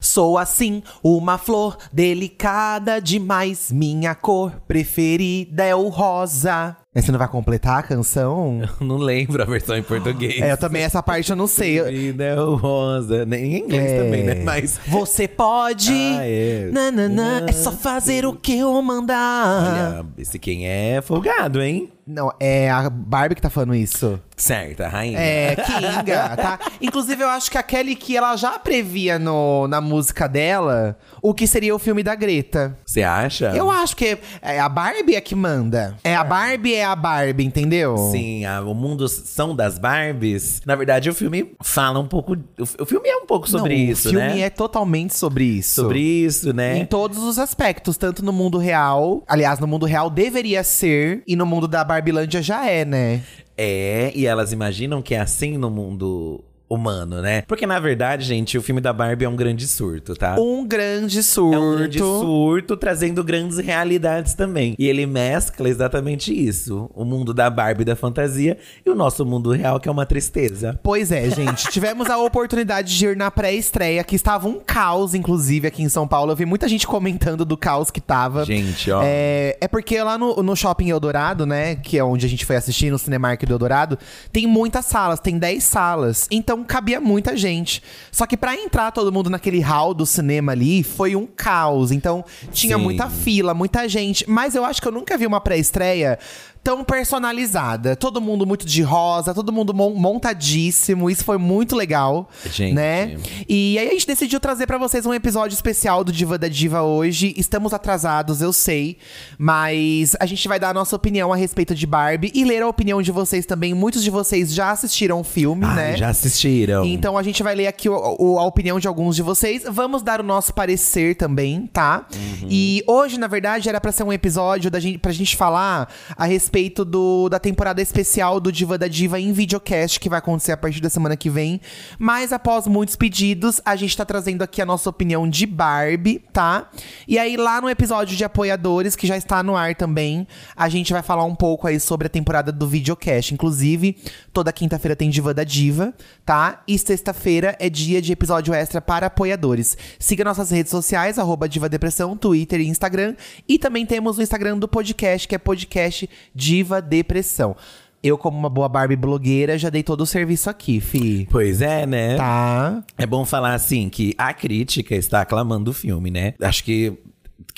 Sou assim, uma flor delicada demais. Minha cor preferida é o rosa. Mas você não vai completar a canção? Não lembro a versão em português. É, eu também, essa parte eu não sei. Vida é rosa. Nem em inglês É. também, né? Mas. Você pode. Ah, é. Nananã, é só fazer o que eu mandar. Olha, esse quem é folgado, hein? Não, é a Barbie que tá falando isso. Certo, a rainha. É, Kinga, tá? Inclusive, eu acho que a Kelly que ela já previa no, na música dela o que seria o filme da Greta. Você acha? Eu acho que é a Barbie é que manda. É a Barbie, é a Barbie, entendeu? Sim, a- o mundo são das Barbies. Na verdade, o filme fala um pouco. O, o filme é um pouco sobre Não, isso, O filme né? é totalmente sobre isso. Sobre isso, né? Em todos os aspectos, tanto no mundo real. Aliás, no mundo real deveria ser, e no mundo da Barbilândia já é, né? É, e elas imaginam que é assim no mundo humano, né? Porque na verdade, gente, o filme da Barbie é um grande surto, tá? Um grande surto. É um grande surto, trazendo grandes realidades também. E ele mescla exatamente isso: o mundo da Barbie da fantasia e o nosso mundo real, que é uma tristeza. Pois é, gente. Tivemos a oportunidade de ir na pré-estreia, que estava um caos, inclusive, aqui em São Paulo. Eu vi muita gente comentando do caos que tava. Gente, ó. É, é porque lá no, no Shopping Eldorado, né? Que é onde a gente foi assistir, no Cinemark do Eldorado, tem muitas salas, tem 10 salas. Então cabia muita gente. Só que pra entrar todo mundo naquele hall do cinema ali, foi um caos. Então tinha Sim. muita fila, muita gente. Mas eu acho que eu nunca vi uma pré-estreia tão personalizada. Todo mundo muito de rosa, todo mundo mon- montadíssimo. Isso foi muito legal, Gente. né? E aí a gente decidiu trazer pra vocês um episódio especial do Diva da Diva hoje. Estamos atrasados, eu sei, mas a gente vai dar a nossa opinião a respeito de Barbie e ler a opinião de vocês também. Muitos de vocês já assistiram o filme, Ai, né? já assistiram. Então a gente vai ler aqui o- o- a opinião de alguns de vocês. Vamos dar o nosso parecer também, tá? E hoje, na verdade, era pra ser um episódio da gente, pra gente falar a respeito do, da temporada especial do Diva da Diva em videocast, que vai acontecer a partir da semana que vem. Mas após muitos pedidos, a gente tá trazendo aqui a nossa opinião de Barbie, tá? E aí, lá no episódio de apoiadores, que já está no ar também, a gente vai falar um pouco aí sobre a temporada do videocast. Inclusive, toda quinta-feira tem Diva da Diva, tá? E sexta-feira é dia de episódio extra para apoiadores. Siga nossas redes sociais, arroba Diva Depressão, Twitter e Instagram. E também temos o Instagram do podcast, que é podcast Diva Depressão. Eu, como uma boa Barbie blogueira, já dei todo o serviço aqui, fi. Pois é, né? Tá? É bom falar assim que a crítica está aclamando o filme, né? Acho que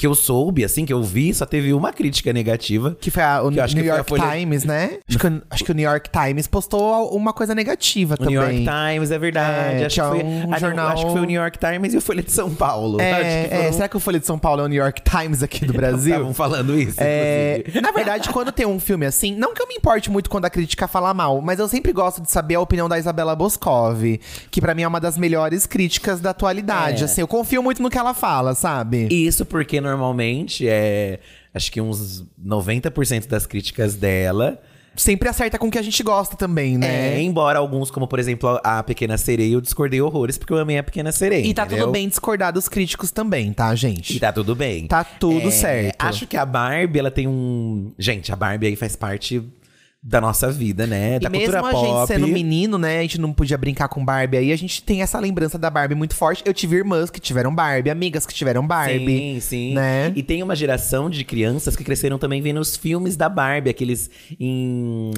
que eu soube, assim, que eu vi, só teve uma crítica negativa. Que foi a, o New York Folha- Times, né? Acho que, o- acho que o New York Times postou uma coisa negativa O também. New York Times, é verdade. É, acho, que foi, um ah, não, jornal- acho que foi o New York Times e o Folha de São Paulo. acho que É, é, será que o Folha de São Paulo é o New York Times aqui do Brasil? Estavam falando isso, É, na verdade, quando tem um filme assim, não que eu me importe muito quando a crítica fala mal, mas eu sempre gosto de saber a opinião da Isabela Boscov, que pra mim é uma das melhores críticas da atualidade. É. Assim, eu confio muito no que ela fala, sabe? Isso porque normalmente é. Acho que uns 90% das críticas dela. Sempre acerta com o que a gente gosta também, né? É, embora alguns, como por exemplo a Pequena Sereia, eu discordei horrores porque eu amei a Pequena Sereia. E tá entendeu? tudo bem discordar dos críticos também, tá, gente? E tá tudo bem. Tá tudo É, certo. Acho que a Barbie, ela tem um. Gente, a Barbie aí faz parte da nossa vida, né? Da e mesmo cultura a pop. gente sendo menino, né? A gente não podia brincar com Barbie aí. A gente tem essa lembrança da Barbie muito forte. Eu tive irmãs que tiveram Barbie, amigas que tiveram Barbie. Sim, sim. né? E tem uma geração de crianças que cresceram também vendo os filmes da Barbie, aqueles em.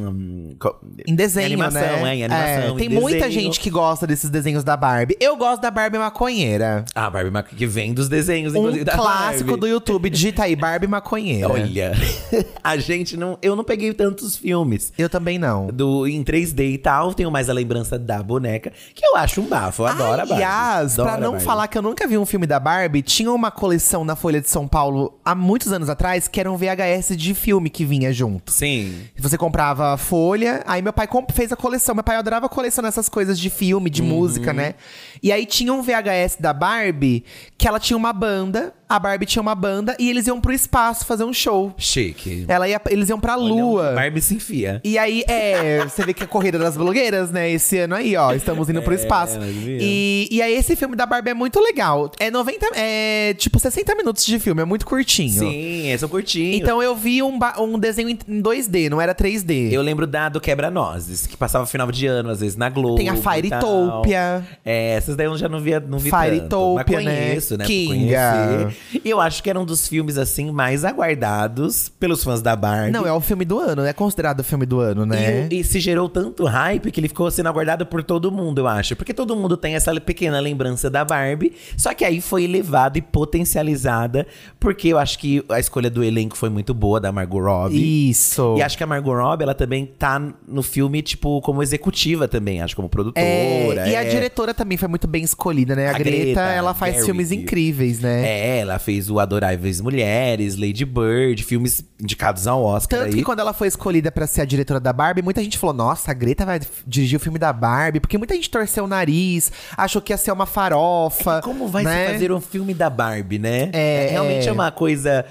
Em desenho, Em animação, né? é, em animação, tem em muita gente que gosta desses desenhos da Barbie. Eu gosto da Barbie maconheira. Ah, Barbie ma- que vem dos desenhos, Um inclusive, da clássico Barbie. do YouTube. Digita aí, Barbie maconheira. Olha, a gente não. Eu não peguei tantos filmes. Eu também não. Do, em 3D e tal, tenho mais a lembrança da boneca, que eu acho um bafo. Eu adoro a Barbie. Aliás, pra não Barbie. falar que eu nunca vi um filme da Barbie, tinha uma coleção na Folha de São Paulo há muitos anos atrás que era um VHS de filme que vinha junto. Sim. Você comprava a folha, aí meu pai fez a coleção. Meu pai adorava colecionar essas coisas de filme, de música, né? E aí tinha um VHS da Barbie que ela tinha uma banda, a Barbie tinha uma banda e eles iam pro espaço fazer um show. Chique. Ela ia, eles iam pra Olha, lua. Barbie se enfia. E aí, é, você vê que é a corrida das blogueiras, né? Esse ano aí, ó, estamos indo pro espaço. nós vimos. E, e aí, esse filme da Barbie é muito legal. É 90, é tipo 60 minutos de filme, é muito curtinho. Sim, esse é um curtinho. Então eu vi um, um desenho em em 2D, não era 3D. Eu lembro da do Quebra-Nozes, que passava final de ano, às vezes, na Globo. Tem a e tal. Fairytopia. É, essas daí eu já não via, não vi Fairytopia, tanto. Mas né? conheço, né? por Kinga. conhecer. E eu acho que era um dos filmes, assim, mais aguardados pelos fãs da Barbie. Não, é o filme do ano, é considerado o filme do ano, né? E, e se gerou tanto hype que ele ficou sendo aguardado por todo mundo, eu acho. Porque todo mundo tem essa pequena lembrança da Barbie. Só que aí foi elevada e potencializada. Porque eu acho que a escolha do elenco foi muito boa, da Margot Robbie. Isso. E acho que a Margot Robbie, ela também tá no filme, tipo, como executiva também. Acho como produtora. É, e a é. diretora também foi muito bem escolhida, né? A, A Greta, Greta ela faz Gerwig. filmes incríveis, né? É, ela fez o Adoráveis Mulheres, Lady Bird, filmes indicados ao Oscar Tanto aí. que quando ela foi escolhida pra ser a diretora da Barbie, muita gente falou: Nossa, a Greta vai dirigir o filme da Barbie. Porque muita gente torceu o nariz, achou que ia ser uma farofa. Como vai né? se fazer um filme da Barbie, né? É, realmente é. é uma coisa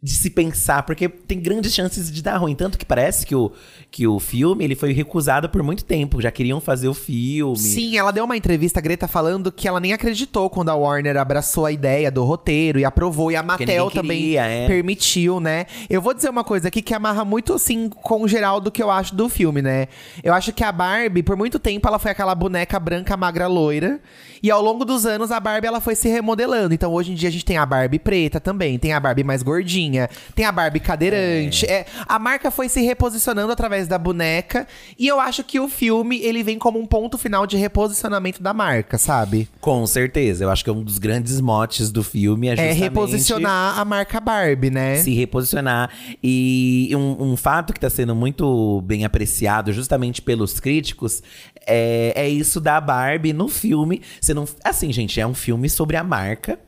de se pensar, porque tem grandes chances de dar ruim. Tanto que parece que o, que o filme ele foi recusado por muito tempo. Já queriam fazer o filme. Sim, ela deu uma entrevista, a Greta, falando que ela nem acreditou quando a Warner abraçou a ideia do roteiro e aprovou. E a Mattel também queria, é. permitiu, né? Eu vou dizer uma coisa aqui que amarra muito, assim, com o geral do que eu acho do filme, né? Eu acho que a Barbie, por muito tempo, ela foi aquela boneca branca, magra, loira. E ao longo dos anos, a Barbie, ela foi se remodelando. Então, hoje em dia, a gente tem a Barbie preta também. Tem a Barbie mais gordinha. Tem a Barbie cadeirante. É, a marca foi se reposicionando através da boneca. E eu acho que o filme, ele vem como um ponto final de reposicionamento da marca, sabe? Com certeza. Eu acho que é um dos grandes motes do filme é É justamente reposicionar a marca Barbie, né? se reposicionar. E um, um fato que está sendo muito bem apreciado justamente pelos críticos é, é isso da Barbie no filme. Você não, assim, gente, é um filme sobre a marca.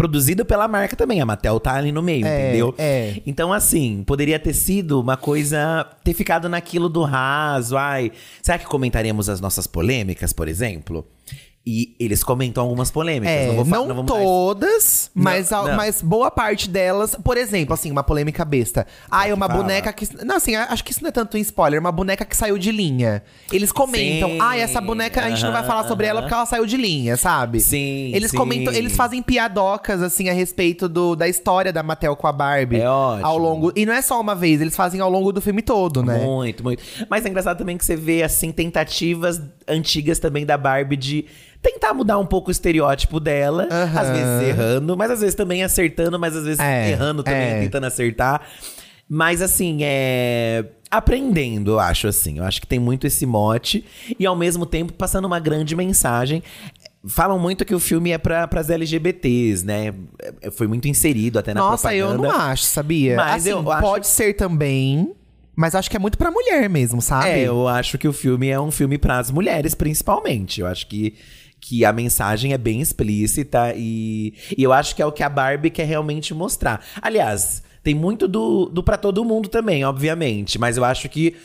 Produzido pela marca também, a Mattel tá ali no meio, É, entendeu? é. Então, assim, poderia ter sido uma coisa. ter ficado naquilo do raso. Ai, será que comentaremos as nossas polêmicas, por exemplo? E eles comentam algumas polêmicas. É, não não, não todas, mas, a- não. mas boa parte delas. Por exemplo, assim, uma polêmica besta. Ah, é uma fala. boneca que. Não, assim, acho que isso não é tanto um spoiler, uma boneca que saiu de linha. Eles comentam, Sim, ah, essa boneca a gente não vai falar sobre ela aham. porque ela saiu de linha, sabe? Sim, Eles sim. comentam, eles fazem piadocas, assim, a respeito do, da história da Mattel com a Barbie. É ótimo. Ao longo. E não é só uma vez, eles fazem ao longo do filme todo, né? Muito, muito. Mas é engraçado também que você vê, assim, tentativas antigas também da Barbie de tentar mudar um pouco o estereótipo dela. Aham. Às vezes errando, mas às vezes também acertando, mas às vezes É, errando também, é. tentando acertar. Mas assim, é. Aprendendo, eu acho assim. Eu acho que tem muito esse mote. E ao mesmo tempo passando uma grande mensagem. Falam muito que o filme é para as LGBTs, né? É- Foi muito inserido até na Nossa, eu propaganda. não acho, sabia? Mas assim, eu acho- pode ser também. Mas acho que é muito pra mulher mesmo, sabe? É, eu acho que o filme é um filme para as mulheres, principalmente. Eu acho que, que a mensagem é bem explícita e, e eu acho que é o que a Barbie quer realmente mostrar. Aliás, tem muito do, do para todo mundo também, obviamente. Mas eu acho que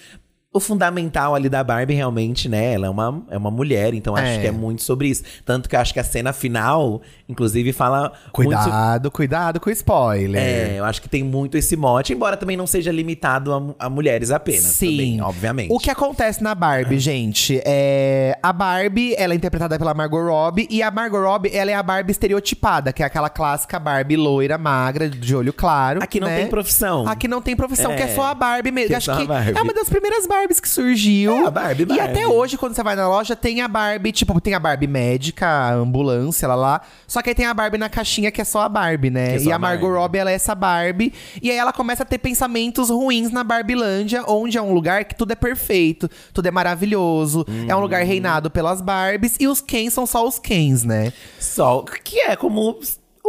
o fundamental ali da Barbie, realmente, né? Ela é uma, é uma mulher, então acho É. que é muito sobre isso. Tanto que eu acho que a cena final, inclusive, fala muito so- Cuidado, cuidado com o spoiler. É, eu acho que tem muito esse mote, embora também não seja limitado a, a mulheres apenas. Sim, também, obviamente. O que acontece na Barbie, gente, é a Barbie, ela é interpretada pela Margot Robbie e a Margot Robbie, ela é a Barbie estereotipada, que é aquela clássica Barbie loira, magra, de olho claro. Aqui não né? tem profissão. Aqui não tem profissão, que é É, só a Barbie mesmo. que é Acho que Barbie. é uma das primeiras Barbies que surgiu. É, a Barbie, E Barbie. até hoje, quando você vai na loja, tem a Barbie, tipo, tem a Barbie médica, a ambulância, lá lá. Só que aí tem a Barbie na caixinha, que é só a Barbie, né? É e a a Margot Barbie. Robbie, ela é essa Barbie. E aí ela começa a ter pensamentos ruins na Barbilândia, onde é um lugar que tudo é perfeito, tudo é maravilhoso. É um lugar Uhum. reinado pelas Barbies. E os Kens são só os Kens, né? Só que é como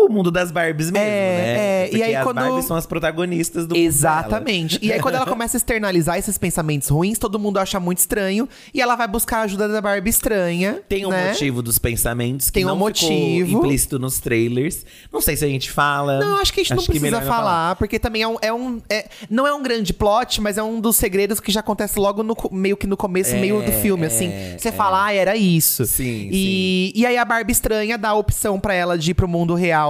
o mundo das Barbies mesmo, É, né? é, e aí as quando- Barbies são as protagonistas do mundo Exatamente. E aí, quando ela começa a externalizar esses pensamentos ruins, todo mundo acha muito estranho. E ela vai buscar a ajuda da Barbie estranha. Tem um né? motivo dos pensamentos que Tem um não motivo. implícito nos trailers. Não sei se a gente fala. Não, acho que a gente não precisa melhor falar, porque também é um. É um é- não é um grande plot, mas é um dos segredos que já acontece logo no, meio que no começo, É, meio do filme, é, assim. Você fala, ah, era isso. Sim, e, e aí a Barbie estranha dá a opção pra ela de ir pro mundo real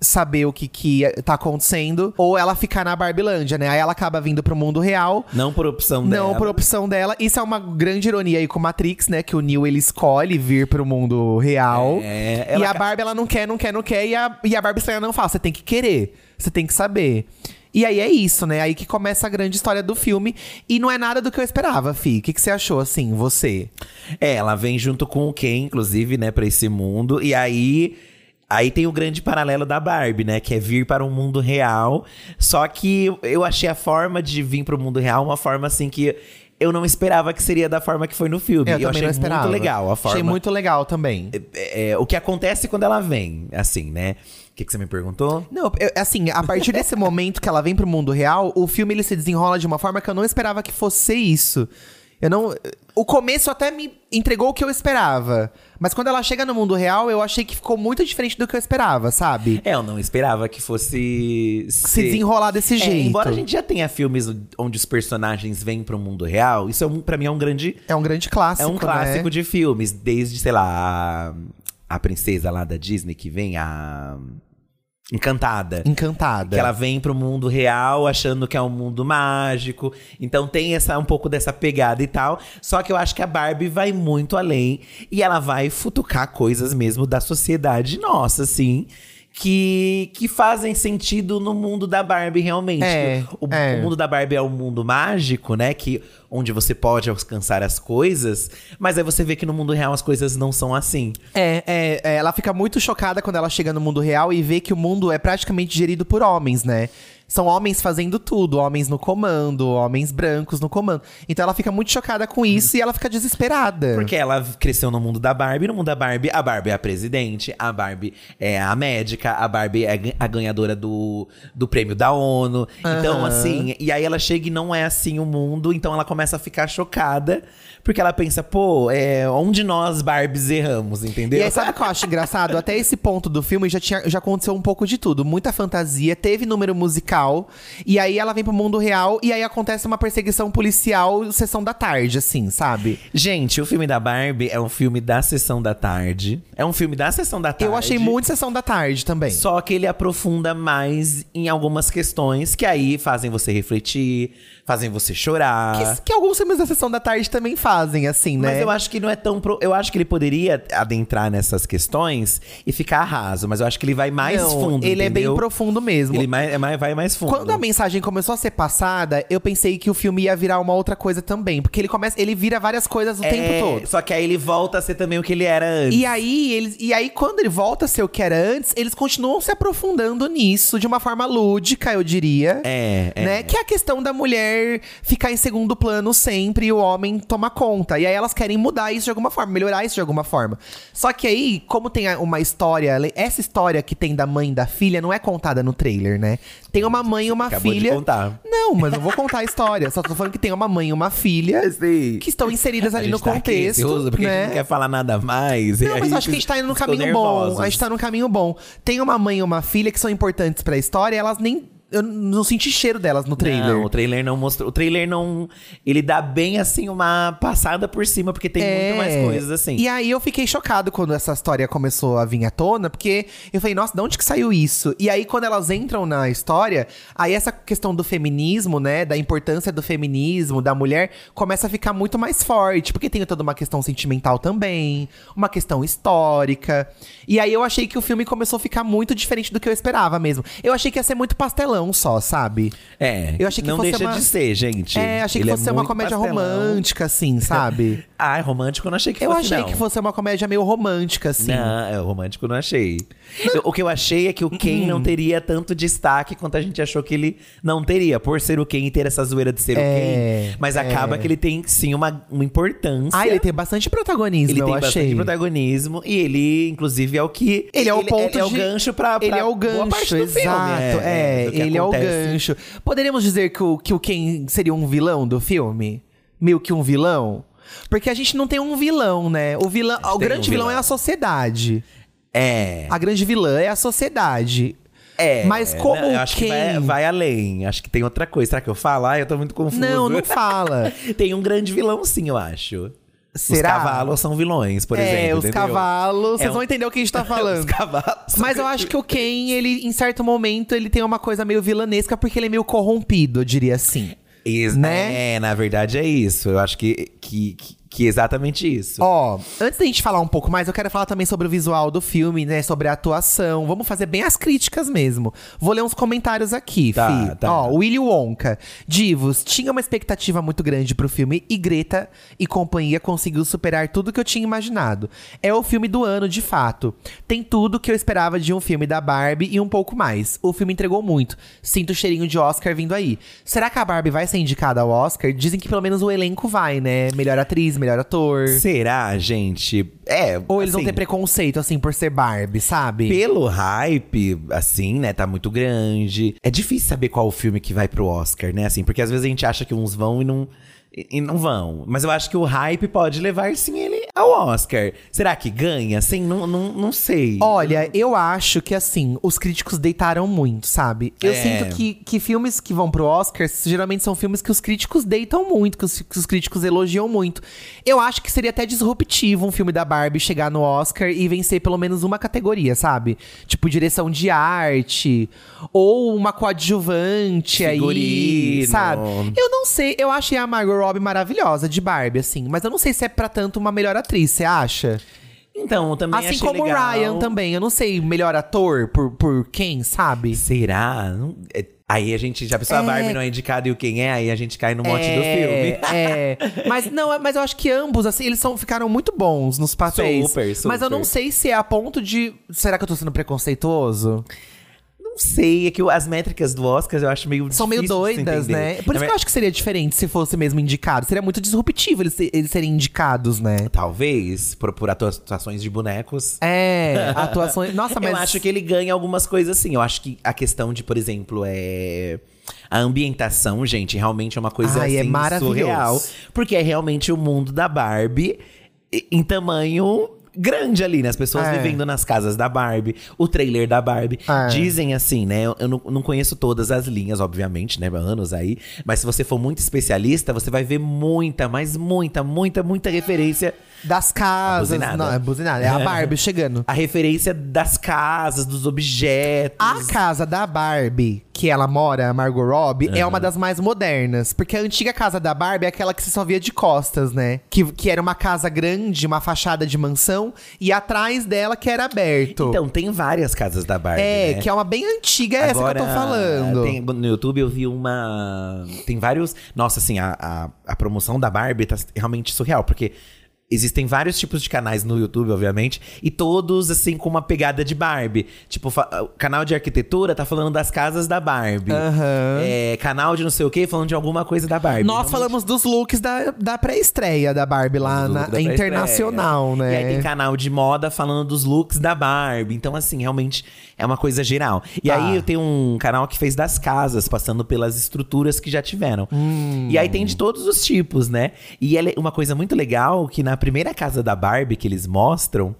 saber o que, que tá acontecendo, ou ela ficar na Barbilândia, né? Aí ela acaba vindo pro mundo real. Não por opção Não, dela. por opção dela. Isso é uma grande ironia aí com Matrix, né? Que o Neo, ele escolhe vir pro mundo real. É, e a Barbie, ela não quer, não quer, não quer. E a, e a Barbie estranha não fala. Você tem que querer. Você tem que saber. E aí é isso, né? Aí que começa a grande história do filme. E não é nada do que eu esperava, Fi. O que, que você achou, assim, você? É, ela vem junto com o Ken, inclusive, né, pra esse mundo. E aí. Aí tem o grande paralelo da Barbie, né? Que é vir para um mundo real. Só que eu achei a forma de vir para o mundo real uma forma assim que eu não esperava que seria da forma que foi no filme. Eu, eu achei não esperava. muito legal a forma. Achei muito legal também. É, é, o que acontece quando ela vem, assim, né? O que, que você me perguntou? Não, eu- assim, a partir desse momento que ela vem pro mundo real, o filme ele se desenrola de uma forma que eu não esperava que fosse isso. Eu não. O começo até me entregou o que eu esperava. Mas quando ela chega no mundo real, eu achei que ficou muito diferente do que eu esperava, sabe? É, eu não esperava que fosse Se desenrolar desse É, jeito. embora a gente já tenha filmes onde os personagens vêm pro mundo real, isso é um, para mim é um grande É um grande clássico. é um clássico né? de filmes, desde, sei lá, a, a princesa lá da Disney que vem, a Encantada. Encantada. Que ela vem pro mundo real achando que é um mundo mágico. Então tem essa um pouco dessa pegada e tal. Só que eu acho que a Barbie vai muito além e ela vai futucar coisas mesmo da sociedade nossa, assim. Que, que fazem sentido no mundo da Barbie, realmente. É, o, é. o mundo da Barbie é um mundo mágico, né? Que, onde você pode alcançar as coisas. Mas aí você vê que no mundo real as coisas não são assim. É, é, é, ela fica muito chocada quando ela chega no mundo real e vê que o mundo é praticamente gerido por homens, né? São homens fazendo tudo, homens no comando, homens brancos no comando. Então ela fica muito chocada com isso e ela fica desesperada. Porque ela cresceu no mundo da Barbie, no mundo da Barbie, a Barbie é a presidente, a Barbie é a médica, a Barbie é a ganhadora do, do prêmio da ONU. Então, Aham. assim, e aí ela chega e não é assim o mundo, então ela começa a ficar chocada, porque ela pensa, pô, é, onde nós Barbies erramos, entendeu? E aí, sabe o que eu acho engraçado? Até esse ponto do filme já, tinha, já aconteceu um pouco de tudo. Muita fantasia, teve número musical. E aí ela vem pro mundo real e aí acontece uma perseguição policial sessão da tarde, assim, sabe? Gente, o filme da Barbie é um filme da sessão da tarde. É um filme da sessão da tarde. Eu achei muito sessão da tarde também. Só que ele aprofunda mais em algumas questões que aí fazem você refletir, fazem você chorar. Que, que alguns filmes da sessão da tarde também fazem, assim, né? Mas eu acho que não é tão. Pro... Eu acho que ele poderia adentrar nessas questões e ficar raso, mas eu acho que ele vai mais Não, fundo. Ele é bem entendeu? profundo mesmo. Ele mais, é mais, vai mais fundo. Quando a mensagem começou a ser passada, eu pensei que o filme ia virar uma outra coisa também. Porque ele começa, ele vira várias coisas o É, tempo todo. Só que aí ele volta a ser também o que ele era antes. E aí, eles, e aí, quando ele volta a ser o que era antes, eles continuam se aprofundando nisso de uma forma lúdica, eu diria. É, é. Né? Que é a questão da mulher ficar em segundo plano sempre e o homem tomar conta. E aí elas querem mudar isso de alguma forma, melhorar isso de alguma forma. Só que aí, como tem uma história, essa história que tem da mãe e da filha não é contada no trailer, né? Tem uma mãe e uma Acabou de filha. contar. Não, mas não vou contar a história. Só tô falando que tem uma mãe e uma filha Sim. que estão inseridas A ali no tá contexto. ansioso porque a né? gente não quer falar nada mais. Não, mas eu acho que a gente tá indo no caminho bom. A gente tá no caminho bom. Tem uma mãe e uma filha que são importantes pra história, elas nem eu não senti cheiro delas no trailer. Não, o trailer não mostrou. O trailer não. Ele dá bem assim uma passada por cima, porque tem É. muito mais coisas assim. E aí eu fiquei chocado quando essa história começou a vir à tona, porque eu falei, nossa, de onde que saiu isso? E aí quando elas entram na história, aí essa questão do feminismo, né, da importância do feminismo, da mulher, começa a ficar muito mais forte, porque tem toda uma questão sentimental também, uma questão histórica. E aí eu achei que o filme começou a ficar muito diferente do que eu esperava mesmo. Eu achei que ia ser muito pastelão só, sabe? É. Eu achei que não fosse deixa uma- de ser, gente. É, achei que Ele fosse ser uma comédia pastelão. romântica, assim, sabe? Ah, romântico eu não achei que Eu fosse. achei não. que fosse uma comédia meio romântica, assim. Não, é, o romântico eu não achei. Eu- o que eu achei é que o Ken Hum. não teria tanto destaque quanto a gente achou que ele não teria, por ser o Ken e ter essa zoeira de ser É, o Ken. Mas acaba que ele tem sim uma, uma importância. Ah, ele tem bastante protagonismo, Ele eu tem achei. bastante protagonismo e ele, inclusive, é o que. Ele é o ponto é, o de- gancho pra, pra Ele é o boa gancho, parte do exato. filme. é, do que ele é o acontece. gancho. Poderíamos dizer que o, que o Ken seria um vilão do filme? Meio que um vilão? Porque a gente não tem um vilão, né? O vilão, o grande um vilão. vilão. é a sociedade. É. A grande vilã é a sociedade. É, Mas como não, eu acho que vai, vai além. Acho que tem outra coisa. Será que eu falo? Ah, eu tô muito confuso. Não, não fala. tem um grande vilão, sim, eu acho. Será? Os cavalos são vilões, por é, exemplo. os entendeu? cavalos. Vocês É um- vão entender o que a gente tá falando. Os cavalos. Mas eu acho que o Ken, ele, em certo momento, ele tem uma coisa meio vilanesca porque ele é meio corrompido, eu diria assim. Ex- né? É, na verdade é isso. Eu acho que, que, que, que é exatamente isso. Ó, antes da gente falar um pouco mais, eu quero falar também sobre o visual do filme, né? Sobre a atuação. Vamos fazer bem as críticas mesmo. Vou ler uns comentários aqui, Tá, fi. tá. Ó, Willy Wonka. Divos, tinha uma expectativa muito grande pro filme e Greta e companhia conseguiu superar tudo que eu tinha imaginado. É o filme do ano, de fato. Tem tudo que eu esperava de um filme da Barbie e um pouco mais. O filme entregou muito. Sinto o cheirinho de Oscar vindo aí. Será que a Barbie vai ser indicada ao Oscar? Dizem que pelo menos o elenco vai, né? Melhor atriz, melhor ator. Será, gente? É. Ou eles vão assim, ter preconceito, assim, por ser Barbie, sabe? Pelo hype, assim, né, tá muito grande. É difícil saber qual o filme que vai pro Oscar, né, assim, porque às vezes a gente acha que uns vão e não. E e não vão. Mas eu acho que o hype pode levar, sim, ele ao Oscar. Será que ganha? Assim, não, não, não sei. Olha, eu acho que assim, os críticos deitaram muito, sabe? Eu É. sinto que, que filmes que vão pro Oscar geralmente são filmes que os críticos deitam muito, que os, que os críticos elogiam muito. Eu acho que seria até disruptivo um filme da Barbie chegar no Oscar e vencer pelo menos uma categoria, sabe? Tipo, direção de arte, ou uma coadjuvante aí, Figurino. sabe? Eu não sei, eu achei a Margot Robbie maravilhosa de Barbie, assim, mas eu não sei se é pra tanto uma melhor atriz, você acha? Então, eu também Assim como o legal. Ryan também. Eu não sei, melhor ator por, por quem, sabe? Será? Não- é- Aí a gente já pensou, a É. Barbie não é indicada e o quem é, aí a gente cai no mote do filme. É, mas não, mas eu acho que ambos, assim, eles são, ficaram muito bons nos papéis. Super, super. Mas eu não sei se é a ponto de. Será que eu tô sendo preconceituoso? Não sei, é que as métricas do Oscar eu acho meio São meio doidas, né? Por isso Na que eu acho que seria diferente se fosse mesmo indicado. Seria muito disruptivo eles, eles serem indicados, né? Talvez, por, por atuações de bonecos. É, atuações. Nossa, mas. Eu acho que ele ganha algumas coisas assim. Eu acho que a questão de, por exemplo, é. A ambientação, gente, realmente é uma coisa Ai, é assim, maravilhoso. surreal. Porque é realmente o mundo da Barbie em tamanho grande ali, né? As pessoas É. vivendo nas casas da Barbie, o trailer da Barbie. É. Dizem assim, né? Eu, não, não conheço todas as linhas, obviamente, né? Anos aí. Mas se você for muito especialista, você vai ver muita, mas muita, muita, muita referência Das casas. buzinada. Não, é buzinada. É a Barbie chegando. a referência das casas, dos objetos. A casa da Barbie, que ela mora, a Margot Robbie, é uma das mais modernas. Porque a antiga casa da Barbie é aquela que você só via de costas, né? Que, que era uma casa grande, uma fachada de mansão, e atrás dela que era aberto. Então, tem várias casas da Barbie, é, né? que é uma bem antiga, é essa que eu tô falando. tem- no YouTube eu vi uma. Tem vários. Nossa, assim, a, a, a promoção da Barbie tá realmente surreal, porque. Existem vários tipos de canais no YouTube, obviamente, e todos, assim, com uma pegada de Barbie. Tipo, o canal de arquitetura tá falando das casas da Barbie. Aham. É, canal de não sei o quê falando de alguma coisa da Barbie. Nós Realmente- falamos dos looks da, da pré-estreia da Barbie lá na da pré-estreia. internacional, né? E aí tem canal de moda falando dos looks da Barbie. Então, assim, realmente é uma coisa geral. E Tá. aí eu tenho um canal que fez das casas, passando pelas estruturas que já tiveram. Hum. E aí tem de todos os tipos, né? E é uma coisa muito legal que na primeira casa da Barbie que eles mostram.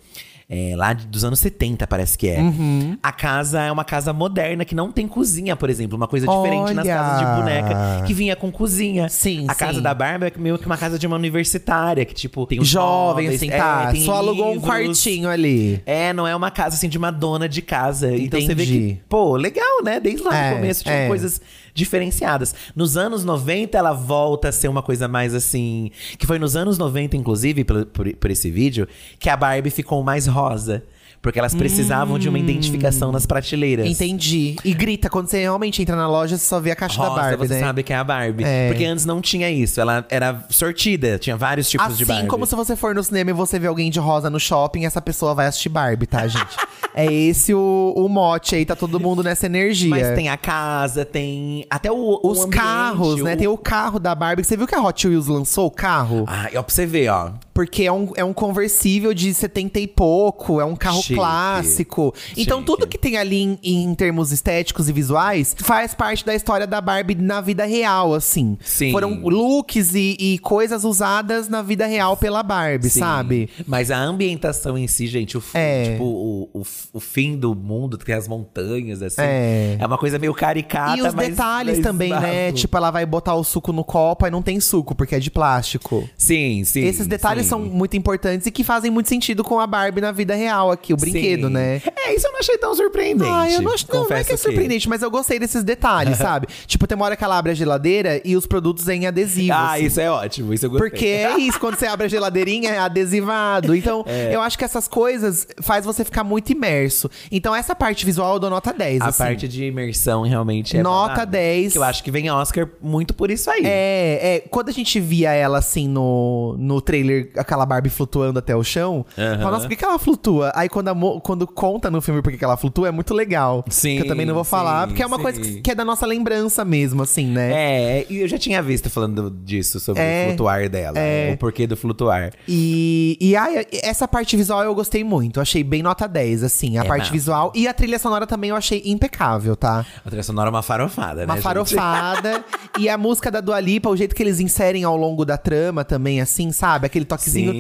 é, lá dos anos 70, parece que é. Uhum. A casa é uma casa moderna que não tem cozinha, por exemplo. Uma coisa diferente nas Olha! casas de boneca, que vinha com cozinha. Sim, A casa sim. da Barbie é meio que uma casa de uma universitária, que tipo, tem os Jovem, móveis, assim, é, tá? tem Só alugou um livros. quartinho ali. É, não é uma casa assim de uma dona de casa. Então você vê Entendi. que, pô, legal, né? Desde lá É, no começo tinha é. coisas diferenciadas. Nos anos 90 ela volta a ser uma coisa mais assim, que foi nos anos 90 inclusive por, por, por esse vídeo, que a Barbie ficou mais rosa. Porque elas precisavam de uma identificação nas prateleiras. Entendi. E grita, quando você realmente entra na loja, você só vê a caixa Rosa, da Barbie, você né? sabe que é a Barbie. É. Porque antes não tinha isso. Ela era sortida, tinha vários tipos de Assim Barbie. como se você for no cinema e você vê alguém de rosa no shopping, essa pessoa vai assistir Barbie, tá, gente? é esse o, o mote aí, tá todo mundo nessa energia. Mas tem a casa, tem até o, o Os ambiente, carros, né? o- Tem o carro da Barbie. Você viu que a Hot Wheels lançou o carro? Ah, ó, pra você ver, ó. Porque é um, é um conversível de 70 e pouco, é um carro Chique. clássico. Então, Chique. tudo que tem ali em, em termos estéticos e visuais faz parte da história da Barbie na vida real, assim. Sim. Foram looks e, e coisas usadas na vida real pela Barbie, Sim. sabe? Mas a ambientação em si, gente, o, É. tipo, o, o, o fim do mundo, que tem as montanhas, assim. É. É, uma coisa meio caricata, e os mas- detalhes mas também, né? bafo. Tipo, ela vai botar o suco no copo e não tem suco, porque é de plástico. Sim, sim. Esses detalhes sim. são muito importantes e que fazem muito sentido com a Barbie na vida real aqui, o brinquedo, Sim. né? É, isso eu não achei tão surpreendente. Ah, eu não acho não, não é que é surpreendente, mas eu gostei desses detalhes, sabe? Tipo, tem uma hora que ela abre a geladeira e os produtos em adesivo. Ah, assim. isso é ótimo, isso eu gostei. Porque é isso, quando você abre a geladeirinha, é adesivado. Então, É. eu acho que essas coisas faz você ficar muito imerso. Então, essa parte visual eu dou nota 10. A assim. parte de imersão realmente é Nota babado. 10. Que eu acho que vem Oscar muito por isso aí. É, é, quando a gente via ela assim no, no trailer, aquela Barbie flutuando até o chão, Aham. fala, nossa, por que, que ela flutua? Aí quando, a quando conta no filme por que que ela flutua, é muito legal. Sim, Que eu também não vou falar, sim, porque é uma sim. coisa que, que é da nossa lembrança mesmo, assim, né? É, e eu já tinha visto falando disso, sobre É, o flutuar dela. é. O porquê do flutuar. E, e ai, essa parte visual eu gostei muito. Achei bem nota 10, assim. A É parte visual. E a trilha sonora também eu achei impecável, tá? A trilha sonora é uma farofada, Uma né, gente? farofada. e a música da Dua Lipa, o jeito que eles inserem ao longo da trama também, assim, sabe? Aquele toquezinho.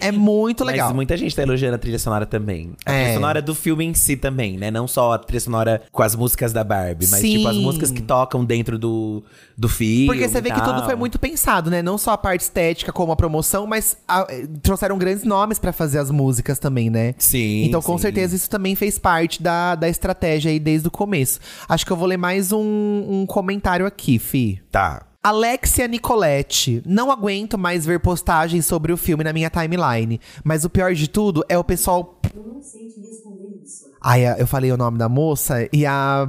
É muito legal. Mas muita gente tá elogiando a trilha sonora também. A É. trilha sonora do filme em si também, né? Não só a trilha sonora com as músicas da Barbie, mas Sim. tipo as músicas que tocam dentro do, do filme. Porque você vê que tudo foi muito pensado, né? Não só a parte estética como a promoção, mas a- eh, trouxeram grandes nomes pra fazer as músicas também, né? Sim. Então, com sim. certeza, isso também fez parte da, da estratégia aí desde o começo. Acho que eu vou ler mais um, um comentário aqui, Fi. Tá. Alexia Nicoletti. Não aguento mais ver postagens sobre o filme na minha timeline. Mas o pior de tudo é o pessoal. Ai, eu falei o nome da moça e a,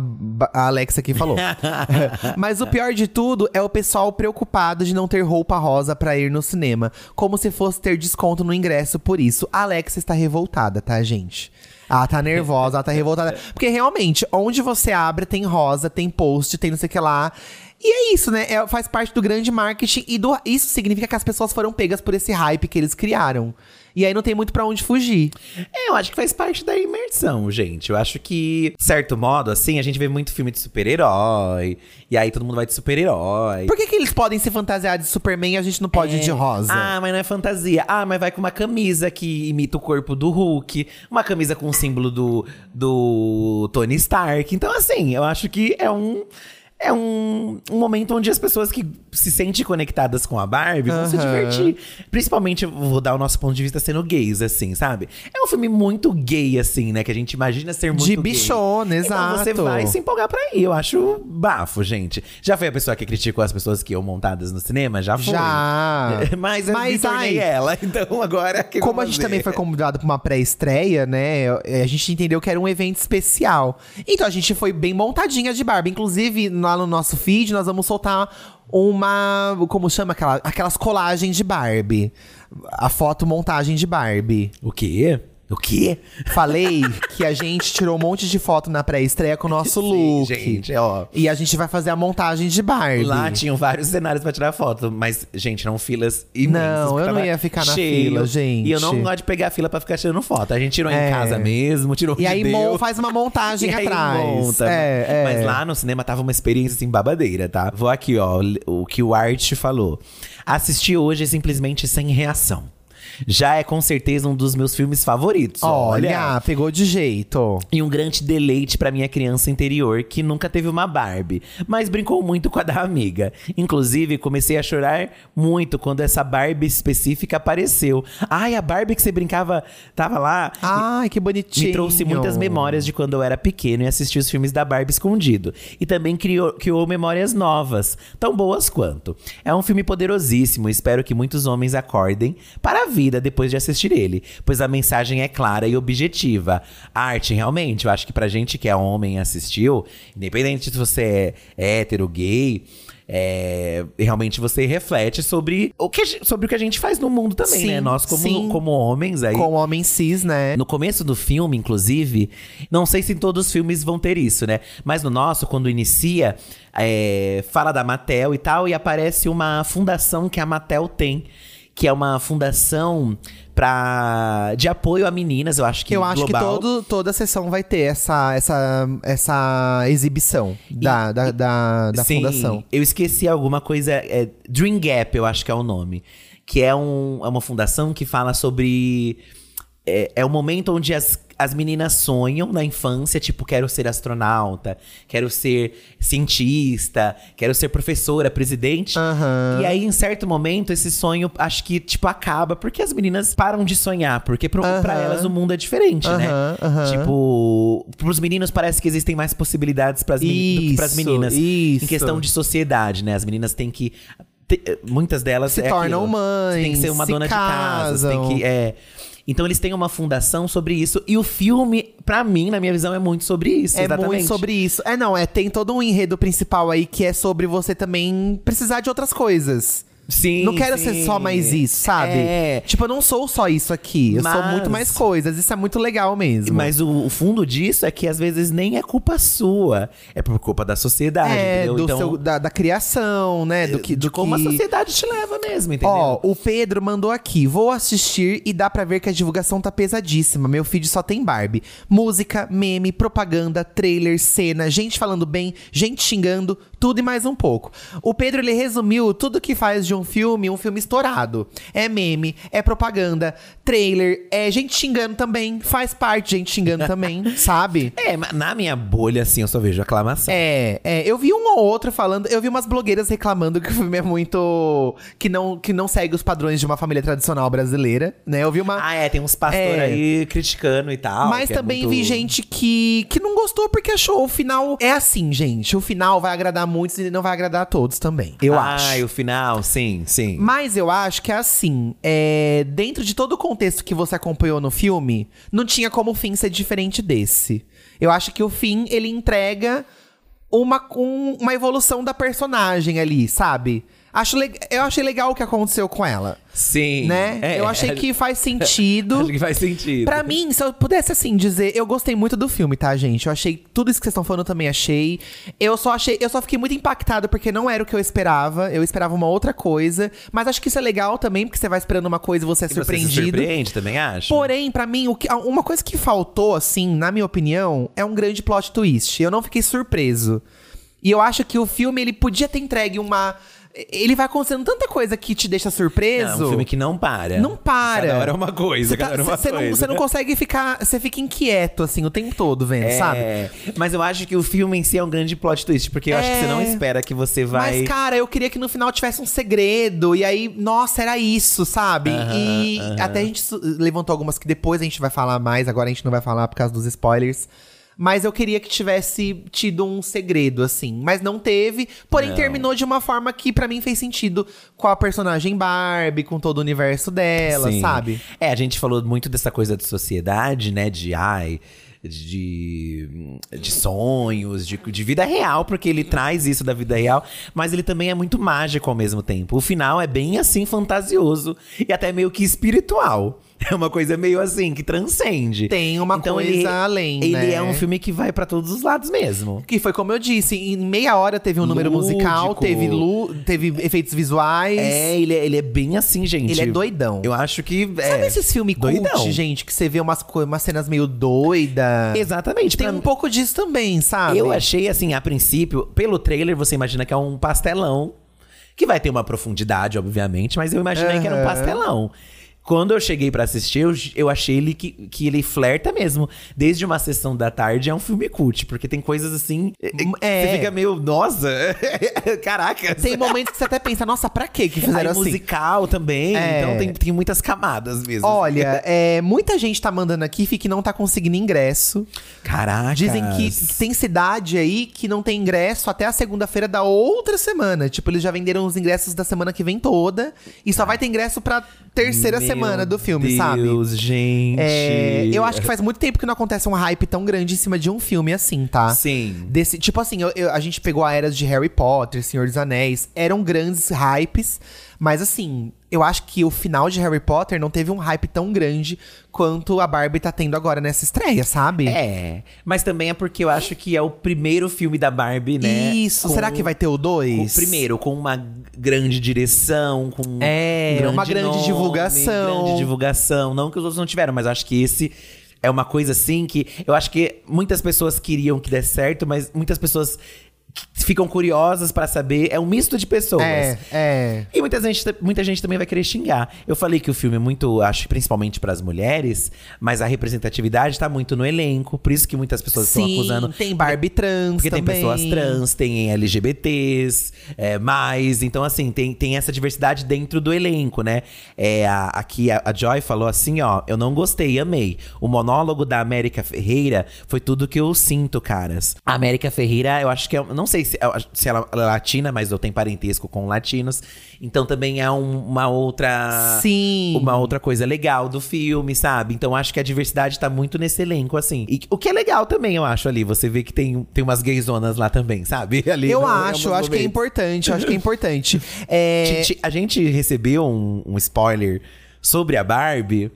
a Alexa aqui falou. Mas o pior de tudo é o pessoal preocupado de não ter roupa rosa pra ir no cinema. Como se fosse ter desconto no ingresso por isso. A Alexa está revoltada, tá, gente? Ela tá nervosa, ela tá revoltada. Porque realmente, onde você abre, tem rosa, tem post, tem não sei o que lá. E é isso, né? É- faz parte do grande marketing e do- isso significa que as pessoas foram pegas por esse hype que eles criaram. E aí não tem muito pra onde fugir. É, eu acho que faz parte da imersão, gente. Eu acho que, de certo modo, assim, a gente vê muito filme de super-herói. E aí todo mundo vai de super-herói. Por que, que eles podem se fantasiar de Superman e a gente não pode ir de rosa? Ah, mas não é fantasia. Ah, mas vai com uma camisa que imita o corpo do Hulk. Uma camisa com o símbolo do, do Tony Stark. Então, assim, eu acho que é um. É um, um momento onde as pessoas que se sentem conectadas com a Barbie vão se divertir. Principalmente, eu vou dar o nosso ponto de vista sendo gays, assim, sabe? É um filme muito gay, assim, né? Que a gente imagina ser muito De bichona, Então você exato. vai se empolgar pra ir. Eu acho bafo, gente. Já foi a pessoa que criticou as pessoas que iam montadas no cinema? Já foi. Já. Mas eu Mas, tornei ai, ela, então agora que eu Como a gente também foi convidado pra uma pré-estreia, né? A gente entendeu que era um evento especial. Então a gente foi bem montadinha de Barbie. Inclusive, lá no nosso feed, nós vamos soltar uma. Como chama aquela, aquelas colagens de Barbie. A foto montagem de Barbie. O quê? O quê? Falei que a gente tirou um monte de foto na pré-estreia com o nosso Sim, look. gente, ó. E a gente vai fazer a montagem de Barbie. Lá tinham vários cenários pra tirar foto, mas, gente, eram filas imensas. Não, eu não ia ficar na cheio. fila, gente. E eu não gosto de pegar a fila pra ficar tirando foto. A gente tirou É. em casa mesmo, tirou E aí deu. faz uma montagem E aí atrás. monta. É, é. Mas lá no cinema tava uma experiência assim babadeira, tá? Vou aqui, ó, o que o Art falou. Assisti hoje simplesmente sem reação. Já é com certeza um dos meus filmes favoritos. Olha, pegou de jeito. E um grande deleite pra minha criança interior que nunca teve uma Barbie, mas brincou muito com a da amiga. Inclusive, comecei a chorar muito quando essa Barbie específica apareceu. Ai, a Barbie que você brincava tava lá. Ai, que bonitinho. Me trouxe muitas memórias de quando eu era pequeno e assisti os filmes da Barbie escondido. E também criou, criou memórias novas, tão boas quanto. É um filme poderosíssimo, espero que muitos homens acordem para a vida depois de assistir ele, pois a mensagem é clara e objetiva. A arte, realmente, eu acho que pra gente que é homem e assistiu, independente se você é hétero, gay, é, realmente você reflete sobre o, que, sobre o que a gente faz no mundo também, Sim, né? Nós, como, sim. como homens aí. Com homem cis, né? No começo do filme, inclusive, não sei se em todos os filmes vão ter isso, né? Mas no nosso, quando inicia, é, fala da Mattel e tal, e aparece uma fundação que a Mattel tem. Que é uma fundação pra, de apoio a meninas, eu acho que Eu acho global. que todo, toda sessão vai ter essa, essa, essa exibição da, da, da, da Sim, fundação. Eu esqueci alguma coisa. É, Dream Gap, eu acho que é o nome. Que é, um, é uma fundação que fala sobre. É, é o momento onde as, as meninas sonham na infância, tipo, quero ser astronauta, quero ser cientista, quero ser professora, presidente. Aham. E aí, em certo momento, esse sonho acho que, tipo, acaba, porque as meninas param de sonhar, porque pro, pra Aham. elas o mundo é diferente, né? Aham, aham. Tipo, pros meninos parece que existem mais possibilidades pras, men- do que pras meninas. isso. Em questão de sociedade, né? As meninas têm que. te- muitas delas Se é tornam aquilo. mães, Você tem que ser uma dona de casa. casam. Tem que, é. Então eles têm uma fundação sobre isso. E o filme, pra mim, na minha visão, é muito sobre isso. É exatamente. muito sobre isso. É, não, é, tem todo um enredo principal aí que é sobre você também precisar de outras coisas. Sim. não quero sim. ser só mais isso, sabe? É. Tipo, eu não sou só isso aqui. Eu sou Mas- muito mais coisas. Isso é muito legal mesmo. Mas o, o fundo disso é que às vezes nem é culpa sua. É por culpa da sociedade. é, entendeu? do então, seu, da, da criação, né? Do que, de do como que... a sociedade te leva mesmo, entendeu? Ó, o Pedro mandou aqui. Vou assistir e dá pra ver que a divulgação tá pesadíssima. Meu feed só tem Barbie. Música, meme, propaganda, trailer, cena, gente falando bem, gente xingando, tudo e mais um pouco. O Pedro, ele resumiu tudo que faz de um filme, um filme estourado. É meme, é propaganda, trailer, é gente xingando também, faz parte gente xingando também, sabe? É, na minha bolha, assim, eu só vejo aclamação. É, é, eu vi um ou outro falando, eu vi umas blogueiras reclamando que o filme é muito que não que não segue os padrões de uma família tradicional brasileira, né? Eu vi uma Ah, é, tem uns pastores É. aí criticando e tal. mas é também muito- vi gente que, que não gostou porque achou o final. É assim, gente. O final vai agradar muitos e não vai agradar a todos também. Eu ah, acho. e o final, sim, sim. Mas eu acho que é assim. É, dentro de todo o contexto que você acompanhou no filme, não tinha como o fim ser diferente desse. Eu acho que o fim, ele entrega uma, um- uma evolução da personagem ali, sabe? Acho le- eu achei legal o que aconteceu com ela. Sim. Né? É, eu achei que faz sentido. Acho que faz sentido. Pra mim, se eu pudesse assim dizer, eu gostei muito do filme, tá, gente? Eu achei tudo isso que vocês estão falando eu também achei. Eu só achei, eu só fiquei muito impactado porque não era o que eu esperava. Eu esperava uma outra coisa, mas acho que isso é legal também, porque você vai esperando uma coisa e você é E você se surpreendido. surpreende, também acho. Porém, pra mim, o que- uma coisa que faltou, assim, na minha opinião, é um grande plot twist. Eu não fiquei surpreso. E eu acho que o filme, ele podia ter entregue uma. Ele vai acontecendo tanta coisa que te deixa surpreso. É um filme que não para. Não para. Cada hora é uma coisa, tá- cada hora é uma você coisa. não, você não consegue ficar. Você fica inquieto, assim, o tempo todo vendo, É, sabe? mas eu acho que o filme em si é um grande plot twist, porque eu acho que você não É. espera que você vai. Mas, cara, eu queria que no final tivesse um segredo. E aí, nossa, era isso, sabe? Aham, e aham. até a gente levantou algumas que depois a gente vai falar mais. Agora a gente não vai falar por causa dos spoilers. Mas eu queria que tivesse tido um segredo, assim. Mas não teve. Porém, Não. terminou de uma forma que pra mim fez sentido com a personagem Barbie, com todo o universo dela, Sim. sabe? É, a gente falou muito dessa coisa de sociedade, né? De ai. De, de sonhos, de, de vida real, porque ele traz isso da vida real, mas ele também é muito mágico ao mesmo tempo. O final é bem assim fantasioso e até meio que espiritual. É uma coisa meio assim, que transcende. Tem uma coisa ele, além, Ele né? é um filme que vai pra todos os lados mesmo. Que foi como eu disse, em meia hora teve um número Lúdico. musical, teve, lu teve efeitos visuais. É, ele é, ele é bem assim, gente. Ele é doidão. Eu acho que. Sabe é, esses filmes cult, gente, que você vê umas, umas cenas meio doidas? Exatamente. Tem pra- um pouco disso também, sabe? Eu achei assim, a princípio, pelo trailer, você imagina que é um pastelão. Que vai ter uma profundidade, obviamente, mas eu imaginei que era um pastelão. Quando eu cheguei pra assistir, eu, eu achei ele que, que ele flerta mesmo. Desde uma sessão da tarde é um filme cult, porque tem coisas assim. É. Você fica meio, nossa, caraca. Tem momentos que você até pensa, nossa, pra quê que Aí fizeram assim? musical também. É. Então tem, tem muitas camadas mesmo. Olha, é, muita gente tá mandando aqui que não tá conseguindo ingresso. Caraca. Dizem que, que tem cidade aí que não tem ingresso até a segunda-feira da outra semana. Tipo, eles já venderam os ingressos da semana que vem toda. E só vai ter ingresso pra terceira Meu semana do filme, Deus, sabe? gente. É, eu acho que faz muito tempo que não acontece um hype tão grande em cima de um filme assim, tá? Sim. Desse, tipo assim, eu- eu- a gente pegou a era de Harry Potter, Senhor dos Anéis, eram grandes hypes, mas assim, eu acho que o final de Harry Potter não teve um hype tão grande quanto a Barbie tá tendo agora nessa estreia, sabe? É, mas também é porque eu acho que é o primeiro filme da Barbie, né? Isso, com- será que vai ter o dois? primeiro, com uma grande direção, com É, um uma grande nome, divulgação. Grande divulgação. Não que os outros não tiveram, mas acho que esse é uma coisa assim que eu acho que muitas pessoas queriam que desse certo, mas muitas pessoas ficam curiosas pra saber. É um misto de pessoas. É, é. E muita gente, muita gente também vai querer xingar. Eu falei que o filme é muito, acho, principalmente pras mulheres, mas a representatividade tá muito no elenco. Por isso que muitas pessoas estão Sim, acusando. tem Barbie trans Porque tem também. pessoas trans, tem LGBTs, é, mais. Então, assim, tem, tem essa diversidade dentro do elenco, né? É, a- aqui a, a Joy falou assim: ó, eu não gostei, amei. O monólogo da América Ferreira foi tudo que eu sinto, caras. A América Ferreira, eu acho que é. Não sei se, eu acho- se ela é latina, mas eu tenho parentesco com latinos. Então também é um- uma outra. Sim. Uma outra coisa legal do filme, sabe? Então acho que a diversidade tá muito nesse elenco, assim. E o que é legal também, eu acho, ali. Você vê que tem, tem umas gayzonas lá também, sabe? Ali Eu acho, eu alguns acho que é importante, eu acho que é importante. É, A gente recebeu um, um spoiler sobre a Barbie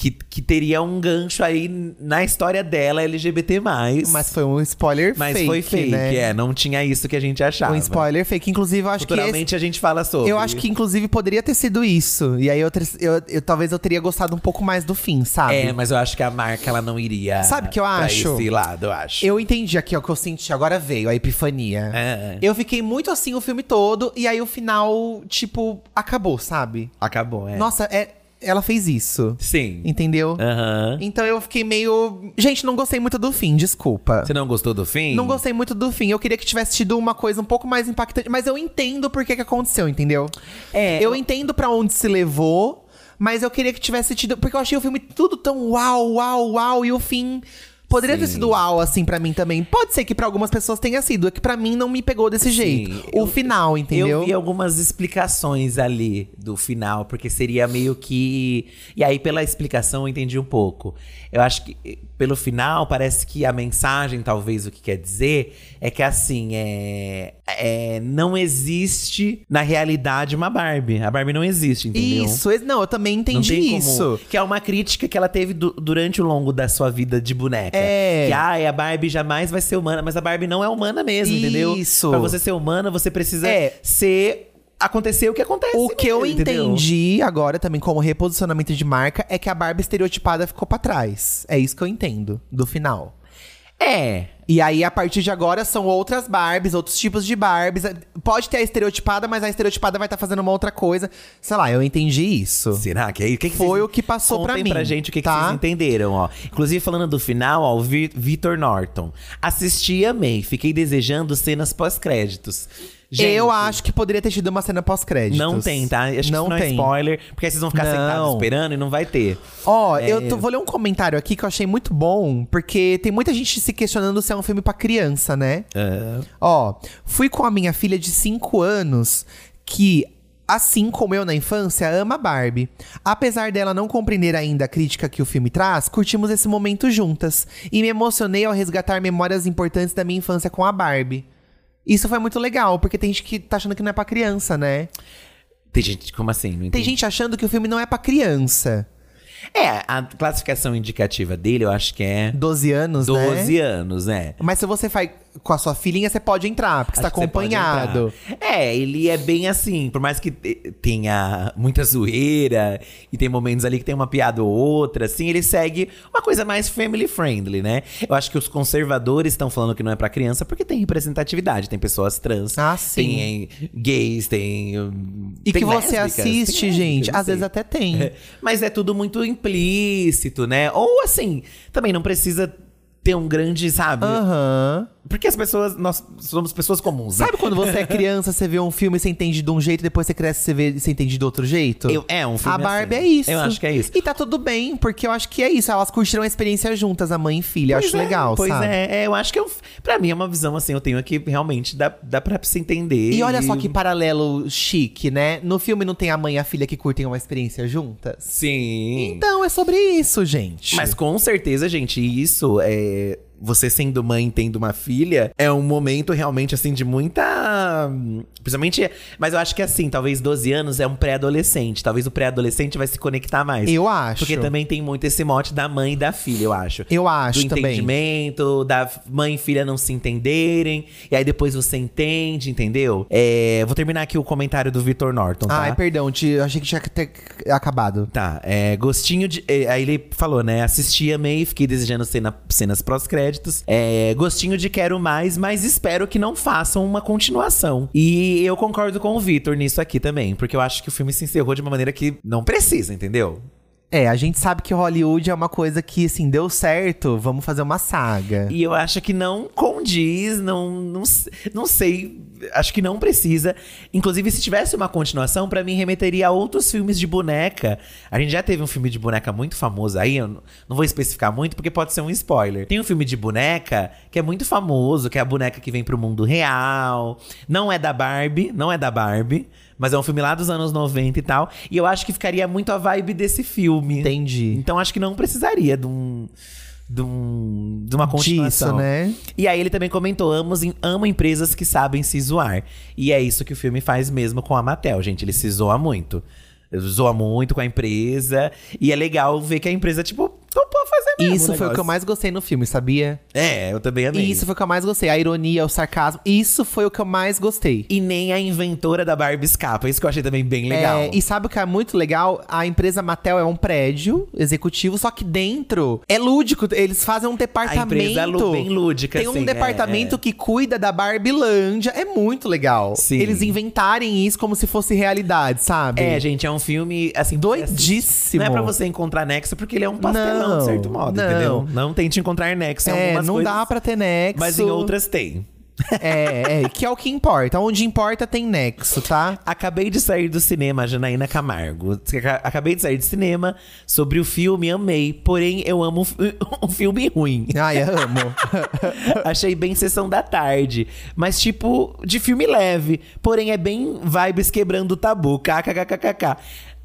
que, que teria um gancho aí na história dela LGBT. mas foi um spoiler Mas fake, foi fake, né? é. Não tinha isso que a gente achava. Um spoiler fake. Inclusive, eu acho que. esse- a gente fala sobre. Eu acho que, inclusive, poderia ter sido isso. E aí, eu, eu- eu- talvez eu teria gostado um pouco mais do fim, sabe? É, mas eu acho que a marca ela não iria. Sabe o que eu acho? esse lado, eu acho. Eu entendi aqui, ó, o que eu senti. Agora veio a epifania. É. Eu fiquei muito assim o filme todo. E aí, o final, tipo, acabou, sabe? Acabou, é. Nossa, é, ela fez isso. Sim. Entendeu? Aham. Então eu fiquei meio. Gente, não gostei muito do fim, desculpa. Você não gostou do fim? Não gostei muito do fim. Eu queria que tivesse tido uma coisa um pouco mais impactante. Mas eu entendo por que, que aconteceu, entendeu? É, Eu eu- entendo pra onde se levou, mas eu queria que tivesse tido. Porque eu achei o filme tudo tão uau, uau, uau. E o fim. Poderia ter Sim. sido uau, assim, pra mim também. Pode ser que pra algumas pessoas tenha sido. É que pra mim não me pegou desse jeito. O eu- final, entendeu? Eu vi algumas explicações ali do final, porque seria meio que. E aí, pela explicação, eu entendi um pouco. Eu acho que, pelo final, parece que a mensagem, talvez, o que quer dizer, é que assim, é. é não existe na realidade uma Barbie. A Barbie não existe, entendeu? Isso, não, eu também entendi tem como- isso. Que é uma crítica que ela teve du- durante o longo da sua vida de boneca. É. Que ah, a Barbie jamais vai ser humana, mas a Barbie não é humana mesmo, entendeu? Isso. Pra você ser humana, você precisa É. ser. Acontecer o que acontece. O que eu entendeu? entendi agora também como reposicionamento de marca é que a Barbie estereotipada ficou pra trás. É isso que eu entendo do final. É. E aí, a partir de agora, são outras Barbies, outros tipos de Barbies. Pode ter a estereotipada, mas a estereotipada vai estar fazendo uma outra coisa. Sei lá, eu entendi isso. Será que é isso? Que que Foi o que passou pra mim, pra gente o que, que tá? vocês entenderam, ó. Inclusive, falando do final, ó, o Vi- Vitor Norton. Assisti e amei. Fiquei desejando cenas pós-créditos. Gente, eu acho que poderia ter tido uma cena pós-créditos. Não tem, tá? Acho que não isso não é tem. spoiler, porque aí vocês vão ficar Não. sentados esperando e não vai ter. Ó, É. eu tô- vou ler um comentário aqui que eu achei muito bom, porque tem muita gente se questionando se é um filme pra criança, né? Ah, Ó, fui com a minha filha de 5 anos que. Assim como eu na infância, ama Barbie. Apesar dela não compreender ainda a crítica que o filme traz, curtimos esse momento juntas. E me emocionei ao resgatar memórias importantes da minha infância com a Barbie. Isso foi muito legal, porque tem gente que tá achando que não é pra criança, né? tem gente, como assim? Não Tem gente achando que o filme não é pra criança. É, a classificação indicativa dele, eu acho que é 12 anos, né? 12 anos, né? Mas se você faz. Com a sua filhinha, você pode entrar, porque tá pode acompanhado. É, ele é bem assim, por mais que te- tenha muita zoeira e tem momentos ali que tem uma piada ou outra, assim, ele segue uma coisa mais family friendly, né? Eu acho que os conservadores estão falando que não é pra criança porque tem representatividade, tem pessoas trans, Ah, sim. tem gays, tem E tem que você tem assiste, lésbicas, gente, às vezes até tem. É, Mas é tudo muito implícito, né? Ou assim, também não precisa ter um grande, sabe? Aham. Porque as pessoas, nós somos pessoas comuns, né? Sabe quando você é criança, você vê um filme e você entende de um jeito, depois você cresce e você vê você entende de outro jeito? Eu- é um filme A Barbie assim. é isso. Eu acho que é isso. E tá tudo bem, porque eu acho que é isso. Elas curtiram a experiência juntas, a mãe e filha. Eu Pois acho é, legal, Pois sabe? é, é, eu acho que eu, pra mim é uma visão assim, eu tenho aqui realmente dá, dá pra se entender. E olha só que paralelo chique, né? No filme não tem a mãe e a filha que curtem uma experiência juntas? Sim. Então, é sobre isso, gente. Mas com certeza, gente, isso é. eh, Você sendo mãe tendo uma filha, é um momento realmente, assim, de muita. Principalmente. Mas eu acho que, assim, talvez 12 anos é um pré-adolescente. Talvez o pré-adolescente vai se conectar mais. Eu acho. Porque também tem muito esse mote da mãe e da filha, eu acho. Eu acho do também. entendimento, da mãe e filha não se entenderem. E aí depois você entende, entendeu? É, vou terminar aqui o comentário do Vitor Norton, tá? Ai, perdão, te, eu achei que tinha ter acabado. Tá, é, gostinho de. é, aí ele falou, né? Assisti, amei, fiquei desejando cena, cenas É, gostinho de quero mais, mas espero que não façam uma continuação. E eu concordo com o Vitor nisso aqui também, porque eu acho que o filme se encerrou de uma maneira que não precisa, entendeu? É, a gente sabe que Hollywood é uma coisa que, assim, deu certo, vamos fazer uma saga. E eu acho que não condiz, não, não, não sei. Acho que não precisa. Inclusive, se tivesse uma continuação, pra mim remeteria a outros filmes de boneca. A gente já teve um filme de boneca muito famoso aí, eu não vou especificar muito porque pode ser um spoiler. Tem um filme de boneca que é muito famoso, que é a boneca que vem pro mundo real. Não é da Barbie, não é da Barbie. Mas é um filme lá dos anos 90 e tal. E eu acho que ficaria muito a vibe desse filme. Entendi. Então acho que não precisaria de um. De, um, de uma continuação. Disso, né? E aí ele também comentou: amo, amo empresas que sabem se zoar. E é isso que o filme faz mesmo com a Mattel, gente. Ele se zoa muito. Zoa muito com a empresa. E é legal ver que a empresa, tipo, topou fazer mesmo. Isso o foi o que eu mais gostei no filme, sabia? É, eu também amei. Isso foi o que eu mais gostei. A ironia, o sarcasmo. Isso foi o que eu mais gostei. E nem a inventora da Barbie escapa. Isso que eu achei também bem legal. É, e sabe o que é muito legal? A empresa Mattel é um prédio executivo, só que dentro é lúdico. Eles fazem um departamento. empresa é bem lúdica, Tem um assim, é, departamento é. que cuida da Barbilândia. É muito legal. Sim. Eles inventarem isso como se fosse realidade, sabe? É, gente, é um filme, assim... Doidíssimo. Não é pra você encontrar nexo, porque ele é um pastelão, de certo modo, não. entendeu? Não tente encontrar nexo em É, algumas não coisas, dá pra ter nexo. Mas em outras tem. É, é, que é o que importa. Onde importa tem nexo, tá? Acabei de sair do cinema, Janaína Camargo. Aca- Acabei de sair do cinema sobre o filme, amei. Porém, eu amo um fi- filme ruim. Ai, amo. Achei bem sessão da tarde. Mas, tipo, de filme leve. Porém, é bem vibes quebrando o tabu. KKKKK.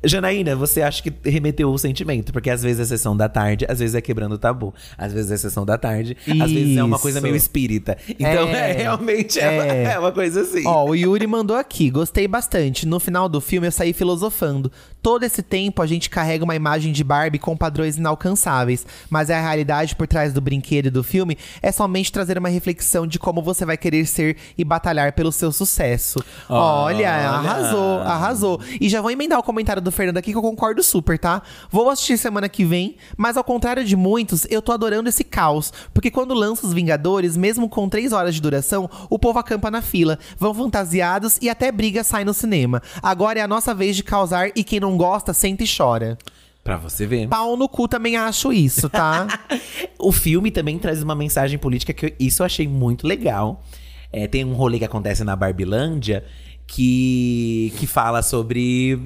Janaína, você acha que remeteu o sentimento? Porque às vezes é sessão da tarde, às vezes é quebrando o tabu. Às vezes é sessão da tarde, às vezes é uma coisa Isso. meio espírita. Então, É. é, realmente é, uma- É. é uma coisa assim. Ó, o Yuri mandou aqui. Gostei bastante. No final do filme eu saí filosofando. Todo esse tempo a gente carrega uma imagem de Barbie com padrões inalcançáveis, mas a realidade por trás do brinquedo e do filme é somente trazer uma reflexão de como você vai querer ser e batalhar pelo seu sucesso. Olha, Olha. arrasou, arrasou. E já vou emendar o comentário do Fernando aqui que eu concordo super, tá? Vou assistir semana que vem, mas ao contrário de muitos, eu tô adorando esse caos. Porque quando lança os Vingadores, mesmo com três horas de duração, o povo acampa na fila, vão fantasiados e até briga sai no cinema. Agora é a nossa vez de causar e quem não gosta, senta e chora. Pra você ver. Pau no cu também acho isso, tá? O filme também traz uma mensagem política que eu- isso eu achei muito legal. É, tem um rolê que acontece na Barbilândia que, que fala sobre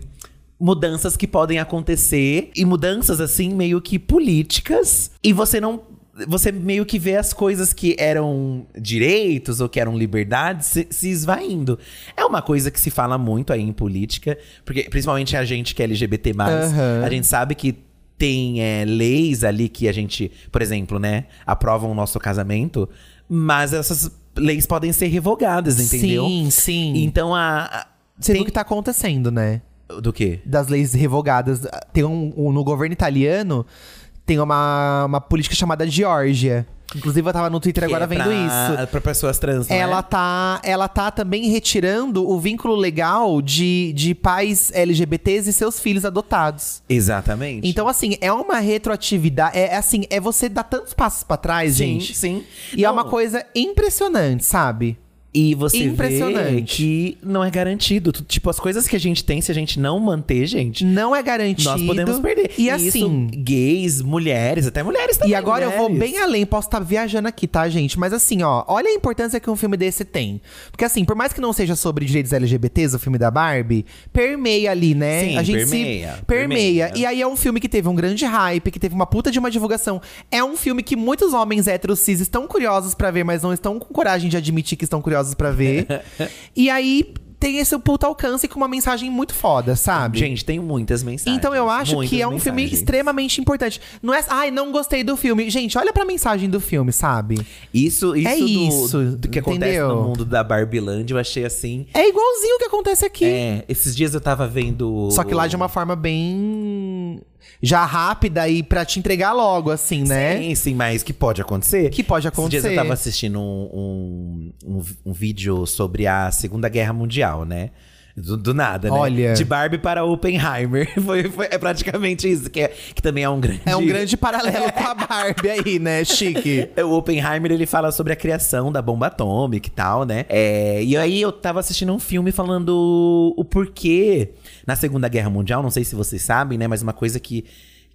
mudanças que podem acontecer e mudanças assim meio que políticas e você não você meio que vê as coisas que eram direitos ou que eram liberdades se, se esvaindo. É uma coisa que se fala muito aí em política, porque principalmente a gente que é LGBT+, Aham. a gente sabe que tem é, leis ali que a gente, por exemplo, né, aprovam o nosso casamento, mas essas leis podem ser revogadas, entendeu? Sim, sim. Então a. a tem- o que tá acontecendo, né? Do quê? das leis revogadas. Tem um, um- no governo italiano tem uma, uma política chamada Geórgia. Inclusive, eu tava no Twitter Que agora é vendo pra, isso. Pra pessoas trans, não Ela é? tá, ela tá também retirando o vínculo legal de, de pais LGBTs e seus filhos adotados. Exatamente. Então, assim, é uma retroatividade. É, é assim, é você dar tantos passos pra trás, sim, gente. sim. E é Não, uma coisa impressionante, sabe? E você vê Impressionante. que não é garantido. Tipo, as coisas que a gente tem, se a gente não manter, gente, Não é garantido. nós podemos perder. E, isso, assim. gays, mulheres, até mulheres também. E agora eu vou mulheres. bem além, posso estar viajando aqui, tá, gente? Mas assim, ó, olha a importância que um filme desse tem. Porque assim, por mais que não seja sobre direitos LGBTs, o filme da Barbie, permeia ali, né? Sim, a gente permeia, se permeia. permeia. E aí é um filme que teve um grande hype, que teve uma puta de uma divulgação. É um filme que muitos homens héteros cis estão curiosos pra ver, mas não estão com coragem de admitir que estão curiosos pra ver. e aí tem esse puta alcance com uma mensagem muito foda, sabe? Gente, tem muitas mensagens. Então eu acho que é um filme mensagens. extremamente importante. Não é, ai, não gostei do filme. Gente, olha pra mensagem do filme, sabe? Isso, isso, É do, isso, do que acontece entendeu? no mundo da Barbiland, eu achei assim. É igualzinho o que acontece aqui. É, esses dias eu tava vendo. Só que lá de uma forma bem já rápida e pra te entregar logo, assim, né? Sim, sim, mas que pode acontecer. Que pode Esses dias acontecer. eu tava assistindo um, um, um, um vídeo sobre a Segunda Guerra Mundial, né? Do, do nada, né? Olha. De Barbie para Oppenheimer. Foi, foi- é praticamente isso, que, é, que também é um grande. É um grande paralelo com a Barbie aí, né? Chique. O Oppenheimer, ele fala sobre a criação da bomba atômica e tal, né? É, e aí eu tava assistindo um filme falando o porquê na Segunda Guerra Mundial, não sei se vocês sabem, né? Mas uma coisa que,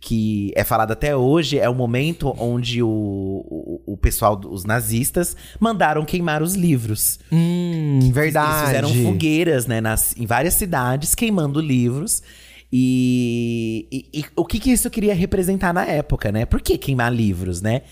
que é falada até hoje é o momento onde o, o, o pessoal, os nazistas, mandaram queimar os livros. Hum, verdade. Eles fizeram fogueiras, né, nas, em várias cidades, queimando livros. E, e- e o que, que isso queria representar na época, né? Por que queimar livros, né?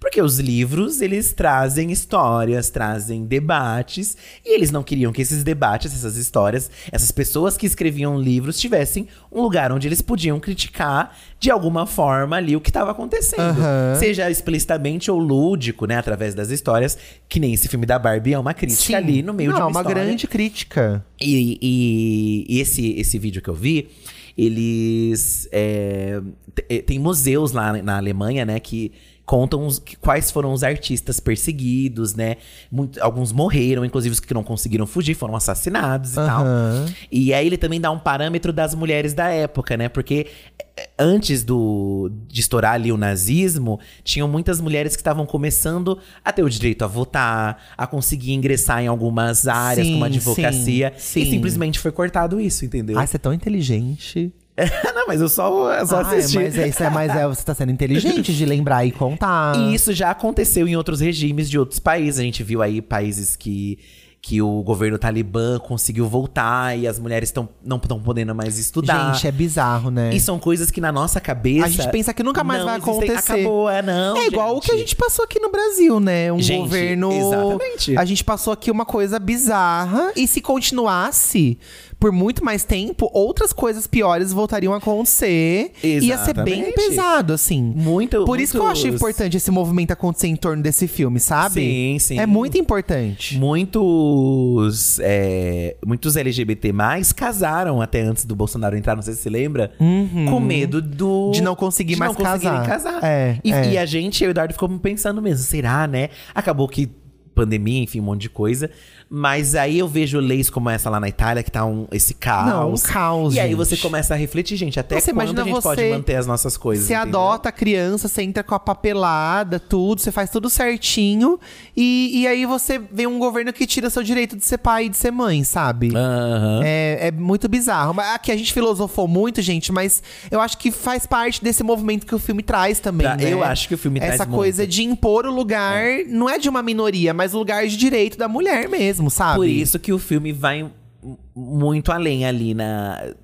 Porque os livros, eles trazem histórias, trazem debates, e eles não queriam que esses debates, essas histórias, essas pessoas que escreviam livros tivessem um lugar onde eles podiam criticar de alguma forma ali o que estava acontecendo. Aham. Seja explicitamente ou lúdico, né, através das histórias, que nem esse filme da Barbie é uma crítica Sim. ali no meio Não, de uma, uma história. grande crítica. E, e- e esse, esse vídeo que eu vi, eles. É, te- tem museus lá na Alemanha, né, que contam os- quais foram os artistas perseguidos, né? Muito- alguns morreram, inclusive os que não conseguiram fugir foram assassinados e tal. Aham. E aí ele também dá um parâmetro das mulheres da época, né? Porque eh, antes do, de estourar ali o nazismo, tinham muitas mulheres que estavam começando a ter o direito a votar, a conseguir ingressar em algumas áreas, Sim, como advocacia. sim, E sim. simplesmente foi cortado isso, entendeu? Ai, você é tão inteligente. não, mas eu só, eu só Ah, é, assisti. mas é, isso é, mas é, você tá sendo inteligente de lembrar e contar. E isso já aconteceu em outros regimes de outros países. A gente viu aí países que, que o governo talibã conseguiu voltar e as mulheres tão, não estão podendo mais estudar. Gente, é bizarro, né? E são coisas que na nossa cabeça. A gente pensa que nunca mais vai existem. acontecer. Acabou, é não. É igual o que a gente passou aqui no Brasil, né? Um Gente, governo. exatamente. A gente passou aqui uma coisa bizarra. E se continuasse por muito mais tempo, outras coisas piores voltariam a acontecer. Ia ser bem Exatamente. pesado, assim. Muito. Por isso que eu acho importante esse movimento acontecer em torno desse filme, sabe? Sim, sim. É muito importante. Muitos, é, muitos LGBT casaram até antes do Bolsonaro entrar, não sei se você lembra, com medo do Uhum. De não conseguir de mais não casar. casar. É, e, é. e a gente, eu e o Eduardo, ficou pensando mesmo, será, né? Acabou que pandemia, enfim, um monte de coisa. Mas aí eu vejo leis como essa lá na Itália, que tá um, esse caos. Não, um caos, E aí gente. você começa a refletir, gente, até Você quando a gente pode manter as nossas coisas. Você entendeu? adota a criança, você entra com a papelada, tudo, você faz tudo certinho. E, e aí você vê um governo que tira seu direito de ser pai e de ser mãe, sabe? Aham. É, é muito bizarro. Mas Aqui a gente filosofou muito, gente, mas eu acho que faz parte desse movimento que o filme traz também. Tra- né? eu acho que o filme traz Essa muito. coisa de impor o lugar, não é de uma minoria, mas o lugar de direito da mulher mesmo, sabe? Por isso que o filme vai muito além ali na.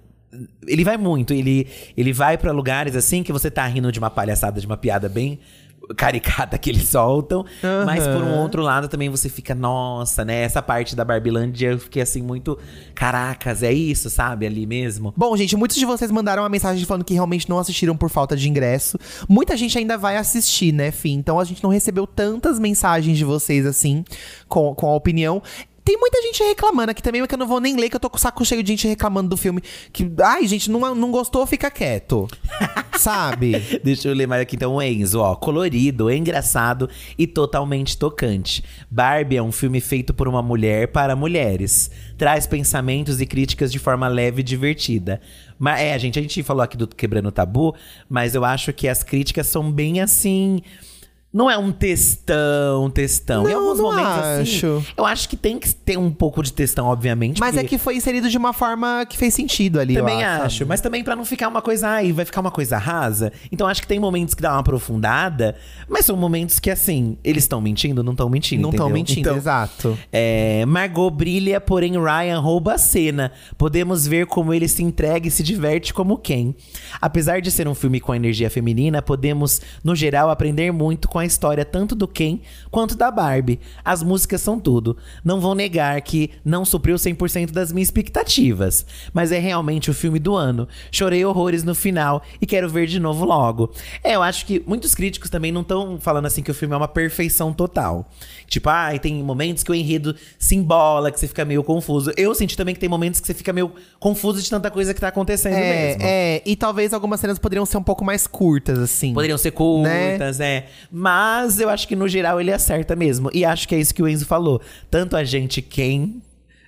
Ele vai muito, ele, ele vai pra lugares assim que você tá rindo de uma palhaçada, de uma piada bem caricata que eles soltam. Mas por um outro lado também você fica, nossa, né? Essa parte da Barbilândia eu fiquei assim muito. Caracas, é isso, sabe? Ali mesmo. Bom, gente, muitos de vocês mandaram uma mensagem falando que realmente não assistiram por falta de ingresso. Muita gente ainda vai assistir, né, Fim? Então a gente não recebeu tantas mensagens de vocês assim, com, com a opinião. Tem muita gente reclamando aqui também, mas que eu não vou nem ler, que eu tô com o saco cheio de gente reclamando do filme. Que, ai, gente, não, não gostou, fica quieto. Sabe? Deixa eu ler mais aqui então o Enzo, ó. Colorido, engraçado e totalmente tocante. Barbie é um filme feito por uma mulher para mulheres. Traz pensamentos e críticas de forma leve e divertida. Mas é, gente, a gente falou aqui do Quebrando o Tabu, mas eu acho que as críticas são bem assim. Não é um textão, textão. em Não, alguns não momentos acho. assim. Eu acho que tem que ter um pouco de textão, obviamente. Mas é que foi inserido de uma forma que fez sentido ali, também eu acho, mas também pra não ficar uma coisa, ai, vai ficar uma coisa rasa. Então acho que tem momentos que dá uma aprofundada, mas são momentos que assim, eles estão mentindo, não estão mentindo, Não estão mentindo, Então, exato. é, Margot brilha, porém Ryan rouba a cena. Podemos ver como ele se entrega e se diverte como quem. Apesar de ser um filme com energia feminina, podemos, no geral, aprender muito com a história tanto do Ken quanto da Barbie. As músicas são tudo. Não vou negar que não supriu 100% das minhas expectativas, mas é realmente o filme do ano. Chorei horrores no final e quero ver de novo logo. É, eu acho que muitos críticos também não estão falando assim que o filme é uma perfeição total. Tipo, ah, tem momentos que o enredo se embola, que você fica meio confuso. Eu senti também que tem momentos que você fica meio confuso de tanta coisa que tá acontecendo É, mesmo. é, e talvez algumas cenas poderiam ser um pouco mais curtas, assim. Poderiam ser curtas, é. Mas eu acho que no geral ele acerta mesmo. E acho que é isso que o Enzo falou. Tanto a gente quem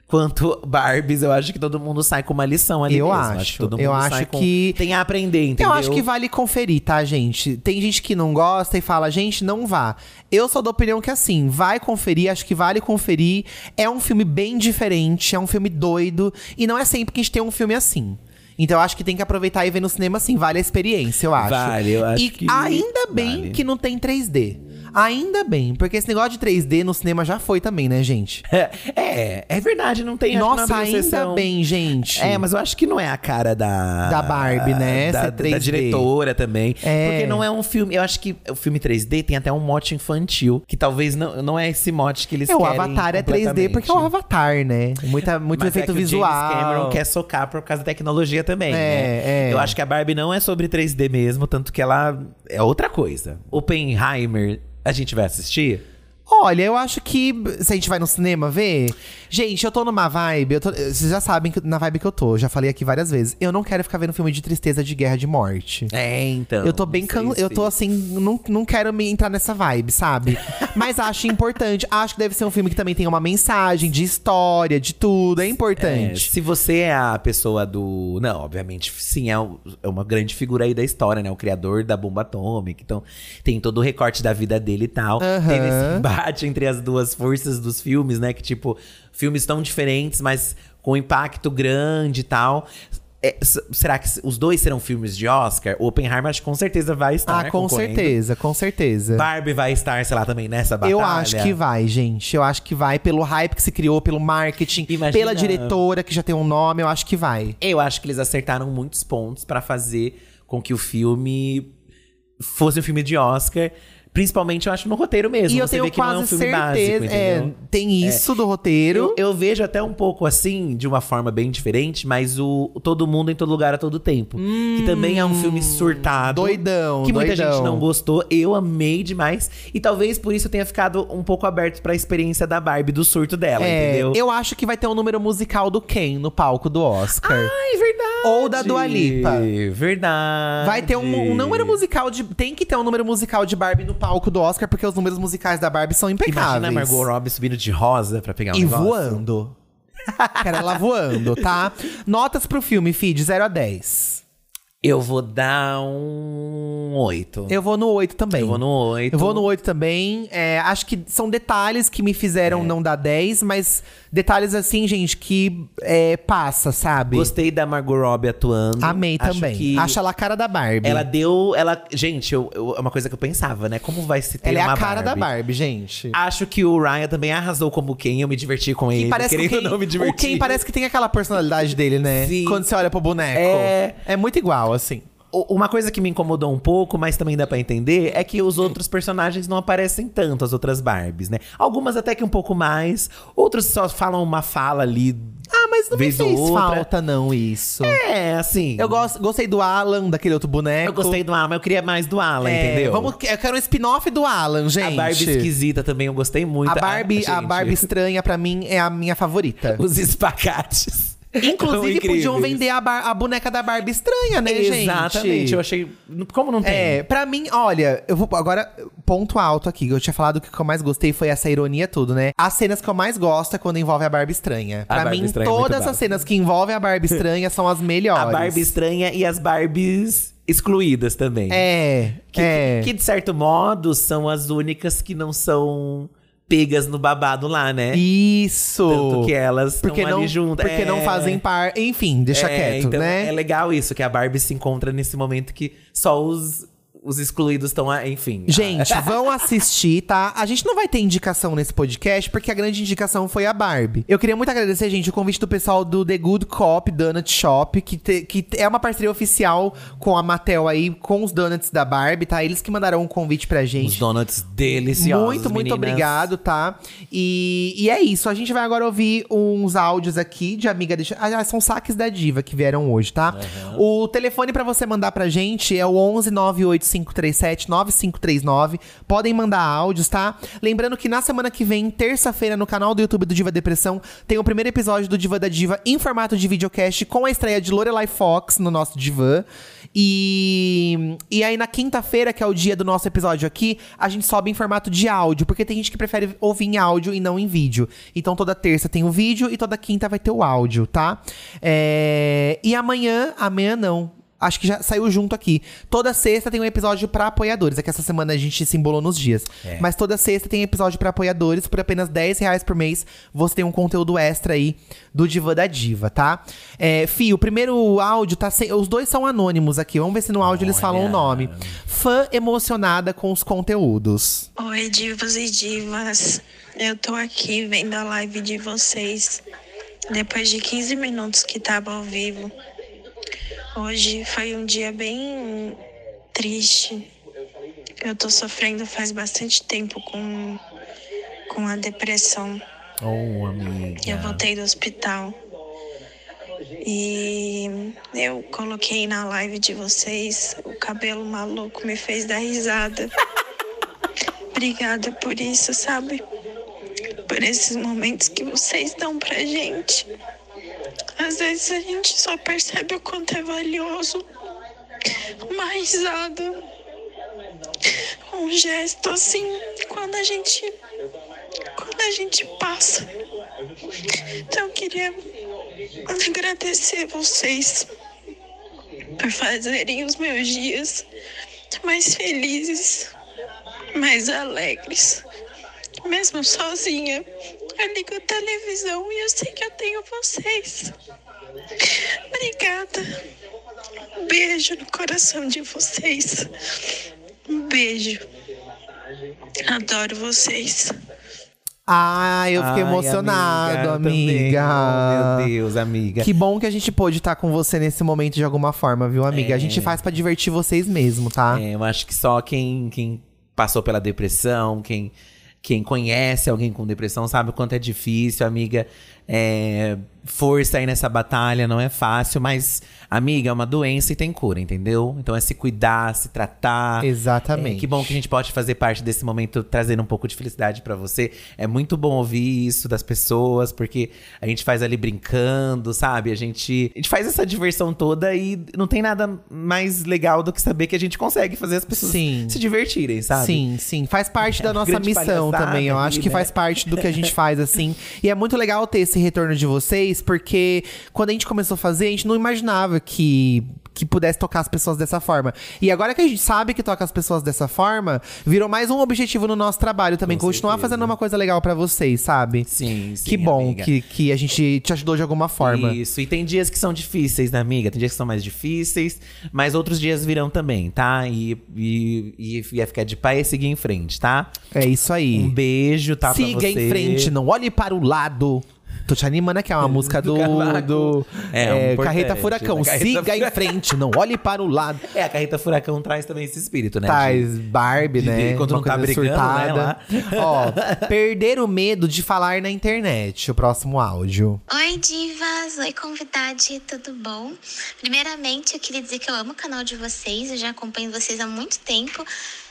quanto Barbies, eu acho que todo mundo sai com uma lição ali Eu mesmo. acho, que todo mundo eu sai acho com- que- tem a aprender, entendeu? Eu acho que vale conferir, tá, gente? Tem gente que não gosta e fala, gente, não vá. Eu sou da opinião que assim, vai conferir, acho que vale conferir. É um filme bem diferente, é um filme doido. E não é sempre que a gente tem um filme assim. Então eu acho que tem que aproveitar e ver no cinema assim, vale a experiência, eu acho. Vale, eu acho e que ainda bem vale. que não tem 3D. Ainda bem, porque esse negócio de 3D no cinema já foi também, né, gente? É, é verdade, não tem Nossa, ainda sessão. bem, gente. É, mas eu acho que não é a cara da. Da Barbie, né? Da, da 3D. diretora também. É. Porque não é um filme. Eu acho que o filme 3D tem até um mote infantil. Que talvez não, não é esse mote que eles É, o. Avatar é 3D porque é o Avatar, né? Muita, muito Mas efeito é que visual. O James Cameron quer socar por causa da tecnologia também, É, né? é. Eu acho que a Barbie não é sobre 3D mesmo, tanto que ela é outra coisa. Oppenheimer, a gente vai assistir? Olha, eu acho que se a gente vai no cinema ver. Gente, eu tô numa vibe. tô- vocês já sabem que, na vibe que eu tô. Já falei aqui várias vezes. Eu não quero ficar vendo filme de tristeza, de guerra, de morte. É, então. Eu tô bem can... Eu tô assim, não, não quero me entrar nessa vibe, sabe? Mas acho importante. Acho que deve ser um filme que também tem uma mensagem de história, de tudo. É É, importante. se você é a pessoa do. Não, obviamente, sim, é, o- é uma grande figura aí da história, né? O criador da bomba atômica. Então, tem todo o recorte da vida dele e tal. Aham. Teve esse embate entre as duas forças dos filmes, né? Que, tipo, filmes tão diferentes, mas com impacto grande e tal. É, será que os dois serão filmes de Oscar? O Oppenheimer, acho que com certeza vai estar. ah, com concorrendo. certeza, com certeza. Barbie vai estar, sei lá, também nessa batalha. Eu acho que vai, gente. Eu acho que vai pelo hype que se criou, pelo marketing, Imagina- pela diretora que já tem um nome, eu acho que vai. Eu acho que eles acertaram muitos pontos pra fazer com que o filme fosse um filme de Oscar. Principalmente, eu acho, no roteiro mesmo. E eu Você tenho vê que não é um quase filme certeza. básico, é, tem isso do roteiro. Eu, eu vejo até um pouco assim, de uma forma bem diferente, mas o, Todo Mundo em Todo Lugar a Todo Tempo. que também é um filme surtado. Hum, doidão, Que muita doidão. gente não gostou. Eu amei demais. E talvez por isso eu tenha ficado um pouco aberto pra experiência da Barbie, do surto dela, É, entendeu? eu acho que vai ter um número musical do Ken no palco do Oscar. Ai, verdade. Ou da Dua Lipa. Verdade. Vai ter um, um número musical de. Tem que ter um número musical de Barbie no palco do Oscar, porque os números musicais da Barbie são impecáveis. Imagina a Margot Robbie subindo de rosa pra pegar um E negócio. voando. Quero ela voando, tá? Notas pro filme, Fi, de 0 a 10. Eu vou dar um 8. Eu vou no 8 também. Eu vou no 8. Eu vou no 8 também. É, acho que são detalhes que me É. fizeram não dar 10, mas detalhes assim, gente, que é, passa, sabe? Gostei da Margot Robbie atuando. Amei Acho também. que Acho ela a cara da Barbie. Ela deu. Ela, gente, eu, eu- é uma coisa que eu pensava, né? Como vai se ter Ela é uma a cara da Barbie? Barbie, gente. Acho que o Ryan também arrasou como quem. Eu me diverti com ele. Parece que o querendo ou não me o diverti. Ken parece que tem aquela personalidade dele, né? Sim. Quando você olha pro boneco. É. É muito igual, assim. O- Uma coisa que me incomodou um pouco, mas também dá pra entender, é que os outros personagens não aparecem tanto, as outras Barbies, né? Algumas até que um pouco mais, outros só falam uma fala ali. Ah, mas não me fez outra. falta, não, isso. É, assim. Eu gosto, gostei do Alan, daquele outro boneco. Eu gostei do Alan, mas eu queria mais do Alan, É, entendeu? Vamos, eu quero um spin-off do Alan, gente. A Barbie esquisita também, eu gostei muito. A Barbie, Ah, a Barbie estranha, pra mim, é a minha favorita. Os espacates. Inclusive, podiam vender a, bar- a boneca da Barbie estranha, né, gente? Exatamente, eu achei. Como não tem? É, pra mim, olha, eu vou agora, ponto alto aqui. Eu tinha falado que o que eu mais gostei foi essa ironia tudo, né? As cenas que eu mais gosto é quando envolve a Barbie estranha. Pra Barbie mim, estranha é todas brava. as cenas que envolvem a Barbie estranha são as melhores. A Barbie estranha e as Barbies excluídas também. É, Que, é. que, de certo modo são as únicas que não são pegas no babado lá, né? Isso. Tanto que elas porque não, juntas. Porque É. não fazem par. Enfim, deixa É, quieto, então né? É legal isso, que a Barbie se encontra nesse momento que só os, os excluídos estão, ah, enfim. Gente, vão assistir, tá? A gente não vai ter indicação nesse podcast, porque a grande indicação foi a Barbie. Eu queria muito agradecer, gente, o convite do pessoal do The Good Cop Donut Shop, que, te- que é uma parceria oficial com a Mattel aí, com os donuts da Barbie, tá? Eles que mandaram um convite pra gente. Os donuts deliciosos. Muito, muito meninas. obrigado, tá? E, e é isso. A gente vai agora ouvir uns áudios aqui de amiga. Deixa, ah, são saques da diva que vieram hoje, tá? O telefone pra você mandar pra gente é o 11 98537 9539. Podem mandar áudios, tá? Lembrando que na semana que vem, terça-feira, no canal do YouTube do Diva Depressão, tem o primeiro episódio do Diva da Diva em formato de videocast com a estreia de Lorelai Fox no nosso Divan. E, e aí, na quinta-feira, que é o dia do nosso episódio aqui, a gente sobe em formato de áudio, porque tem gente que prefere ouvir em áudio e não em vídeo. Então, toda terça tem o vídeo e toda quinta vai ter o áudio, tá? É, E amanhã, amanhã não. Acho que já saiu junto aqui. Toda sexta tem um episódio pra apoiadores. É que essa semana a gente se embolou nos dias. Mas toda sexta tem episódio pra apoiadores. Por apenas 10 reais por mês, você tem um conteúdo extra aí do Diva da Diva, tá? É, Fih, o primeiro áudio tá sem. Os dois são anônimos aqui. Vamos ver se no áudio eles falam o nome. Fã emocionada com os conteúdos. Oi, divos e divas. Eu tô aqui vendo a live de vocês depois de 15 minutos que tava ao vivo. Hoje foi um dia bem triste. Eu tô sofrendo faz bastante tempo com, com a depressão. Oh, amiga. Eu voltei do hospital. E eu coloquei na live de vocês o cabelo maluco me fez dar risada. Obrigada por isso, sabe? Por esses momentos que vocês dão pra gente. Às vezes a gente só percebe o quanto é valioso. Uma risada. Um gesto assim, quando a gente. Quando a gente passa. Então eu queria agradecer vocês por fazerem os meus dias mais felizes, mais alegres. Mesmo sozinha, eu ligo a televisão e eu sei que eu tenho vocês. Obrigada. Um beijo no coração de vocês. Um beijo. Adoro vocês. Ah, eu fiquei Ai, emocionado, amiga. amiga. Oh, meu Deus, amiga. Que bom que a gente pôde estar com você nesse momento de alguma forma, viu, amiga? A É. gente faz pra divertir vocês mesmo, tá? É, eu acho que só quem, quem passou pela depressão, quem, quem conhece alguém com depressão, sabe o quanto é difícil, amiga. É, força aí nessa batalha, não é fácil, mas, amiga, é uma doença e tem cura, entendeu? Então é se cuidar, se tratar. Exatamente. É, que bom que a gente pode fazer parte desse momento, trazendo um pouco de felicidade pra você. É muito bom ouvir isso das pessoas, porque a gente faz ali brincando, sabe? A gente, a gente faz essa diversão toda e não tem nada mais legal do que saber que a gente consegue fazer as pessoas Sim. se divertirem, sabe? Sim, sim. Faz parte da uma nossa missão também. Eu acho que né? faz parte do que a gente faz, assim. E é muito legal ter esse retorno de vocês, porque quando a gente começou a fazer, a gente não imaginava que. Que pudesse tocar as pessoas dessa forma. E agora que a gente sabe que toca as pessoas dessa forma, virou mais um objetivo no nosso trabalho também. Com continuar certeza. fazendo uma coisa legal pra vocês, sabe? Sim, sim, Que bom amiga. que, que a gente te ajudou de alguma forma. Isso, e tem dias que são difíceis, né, amiga? Tem dias que são mais difíceis, mas outros dias virão também, tá? E, e, e ia ficar de pé e seguir em frente, tá? É isso aí. Um beijo, tá? Siga em frente, não olhe para o lado. Tô te animando aqui, é uma música do, Cavaco. do É, um é, importante, Carreta Furacão. né? Carreta Siga em frente, não olhe para o lado. É, a carreta furacão traz também esse espírito, né? Traz de- Barbie, de- né? Uma não tá coisa brigando, né, lá. Ó, perder o medo de falar na internet. O próximo áudio. Oi, divas! Oi, convidade, tudo bom? Primeiramente, eu queria dizer que eu amo o canal de vocês, eu já acompanho vocês há muito tempo.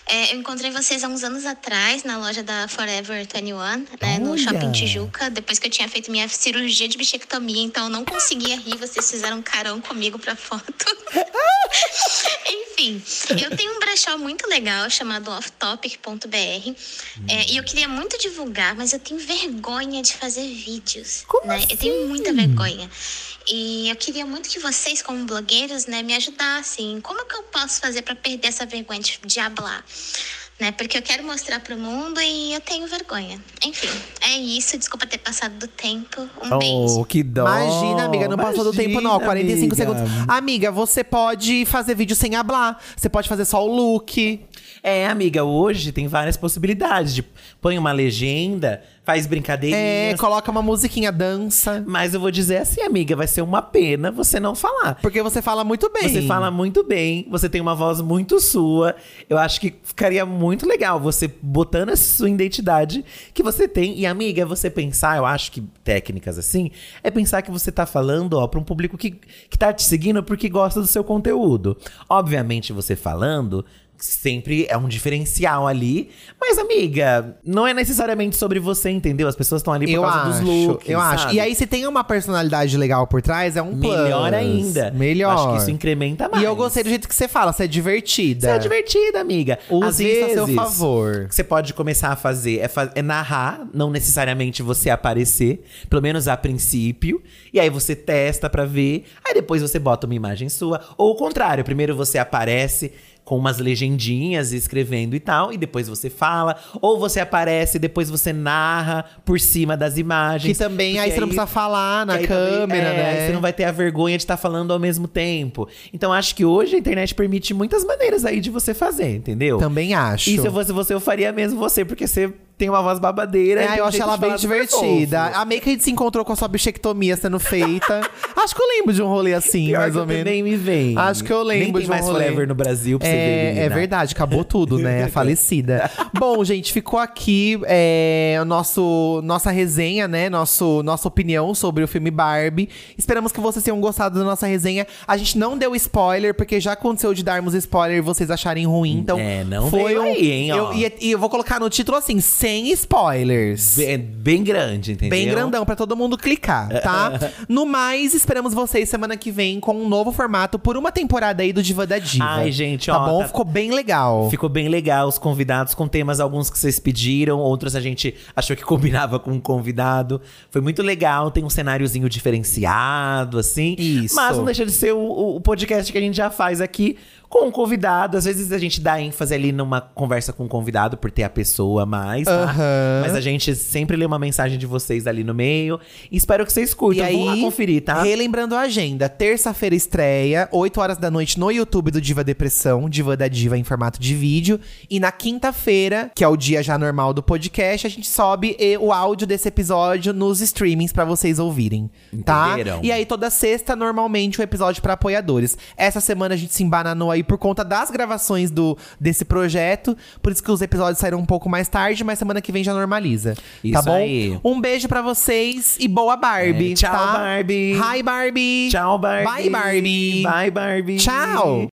É, eu encontrei vocês há uns anos atrás na loja da Forever 21, né, no! Shopping Tijuca, depois que eu tinha feito minha cirurgia de bichectomia, então eu não conseguia rir, vocês fizeram um carão comigo pra foto. Enfim, eu tenho um brechó muito legal chamado offtopic.br é, e eu queria muito divulgar, mas eu tenho vergonha de fazer vídeos. né? Eu tenho muita vergonha. E eu queria muito que vocês, como blogueiros, né, me ajudassem. Como que eu posso fazer para perder essa vergonha de, de hablar? Né? Porque eu quero mostrar pro mundo e eu tenho vergonha. Enfim, é isso. Desculpa ter passado do tempo. Um beijo. Oh, que dó. Imagina, amiga, não passou do tempo, não. Imagina, 45 amiga. segundos. Amiga, você pode fazer vídeo sem hablar. Você pode fazer só o look. É, amiga, hoje tem várias possibilidades. De põe uma legenda, faz É, brincadeirinhas. coloca uma musiquinha, dança. Mas eu vou dizer assim, amiga, vai ser uma pena você não falar. Porque você fala muito bem. Você fala muito bem, você tem uma voz muito sua. Eu acho que ficaria muito legal você botando essa sua identidade que você tem. E, amiga, é você pensar, eu acho que técnicas assim, é pensar que você tá falando, ó, pra um público que, que tá te seguindo porque gosta do seu conteúdo. Obviamente, você falando. Sempre é um diferencial ali. Mas, amiga, não é necessariamente sobre você, entendeu? As pessoas estão ali por Eu causa acho, dos looks. eu acho. sabe? E aí, se tem uma personalidade legal por trás, é um plus. Melhor ainda. Melhor. Acho que isso incrementa mais. E eu gostei do jeito que você fala, você é divertida. Você é divertida, amiga. Use Às isso a seu vezes, favor. O que você pode começar a fazer é, fa- é narrar, não necessariamente você aparecer, pelo menos a princípio. E aí você testa pra ver, aí depois você bota uma imagem sua. Ou o contrário, primeiro você aparece com umas legendinhas escrevendo e tal, e depois você fala. Ou você aparece e depois você narra por cima das imagens. Que também, aí você não precisa falar na aí também- câmera, é, né? Aí você não vai ter a vergonha de estar falando ao mesmo tempo. Então acho que hoje a internet permite muitas maneiras aí de você fazer, entendeu? Também acho. E se eu fosse você, eu faria mesmo você, porque você tem uma voz babadeira. É, eu acho ela bem divertida. Amei que a gente se encontrou com a sua bichectomia sendo feita. acho que eu lembro de um rolê assim, Pior mais ou menos. também me vem. Acho que eu lembro Nem de um mais rolê. Forever no Brasil pra você ver, É, é verdade, acabou tudo, né? Falecida. Bom, gente, ficou aqui é, nosso, nossa resenha, né? Nosso, nossa opinião sobre o filme Barbie. Esperamos que vocês tenham gostado da nossa resenha. A gente não deu spoiler, porque já aconteceu de darmos spoiler e vocês acharem ruim. Então, É, não foi um. aí, hein, ó. eu, e, e eu vou colocar no título assim: sem spoilers. Bem, bem grande, entendeu? Bem grandão pra todo mundo clicar, tá? no mais, esperamos vocês semana que vem com um novo formato por uma temporada aí do Diva da Diva. Ai, gente, tá ó, bom? tá- Ficou bem legal. Ficou bem legal os convidados com temas, alguns que vocês pediram, outros a gente achou que combinava com um convidado. Foi muito legal, tem um cenáriozinho diferenciado, assim. Isso. Mas não deixa de ser o, o podcast que a gente já faz aqui com um convidado. Às vezes a gente dá ênfase ali numa conversa com o convidado por ter a pessoa a mais, tá? Aham. Mas a gente sempre lê uma mensagem de vocês ali no meio. E espero que vocês curtam. E aí, Vão lá conferir, tá? relembrando a agenda, terça-feira estreia, 8 horas da noite no YouTube do Diva Depressão, Diva da Diva em formato de vídeo. E na quinta-feira, que é o dia já normal do podcast, a gente sobe o áudio desse episódio nos streamings pra vocês ouvirem, tá? Entenderam? E aí toda sexta, normalmente, o episódio pra apoiadores. Essa semana a gente se embananou por conta das gravações do, desse projeto, por isso que os episódios saíram um pouco mais tarde, mas semana que vem já normaliza, tá Isso bom? aí. Um beijo pra vocês e boa Barbie, É, tchau, tá? Barbie. Hi, Barbie. Tchau, Barbie. Bye, Barbie. Bye, Barbie. Tchau.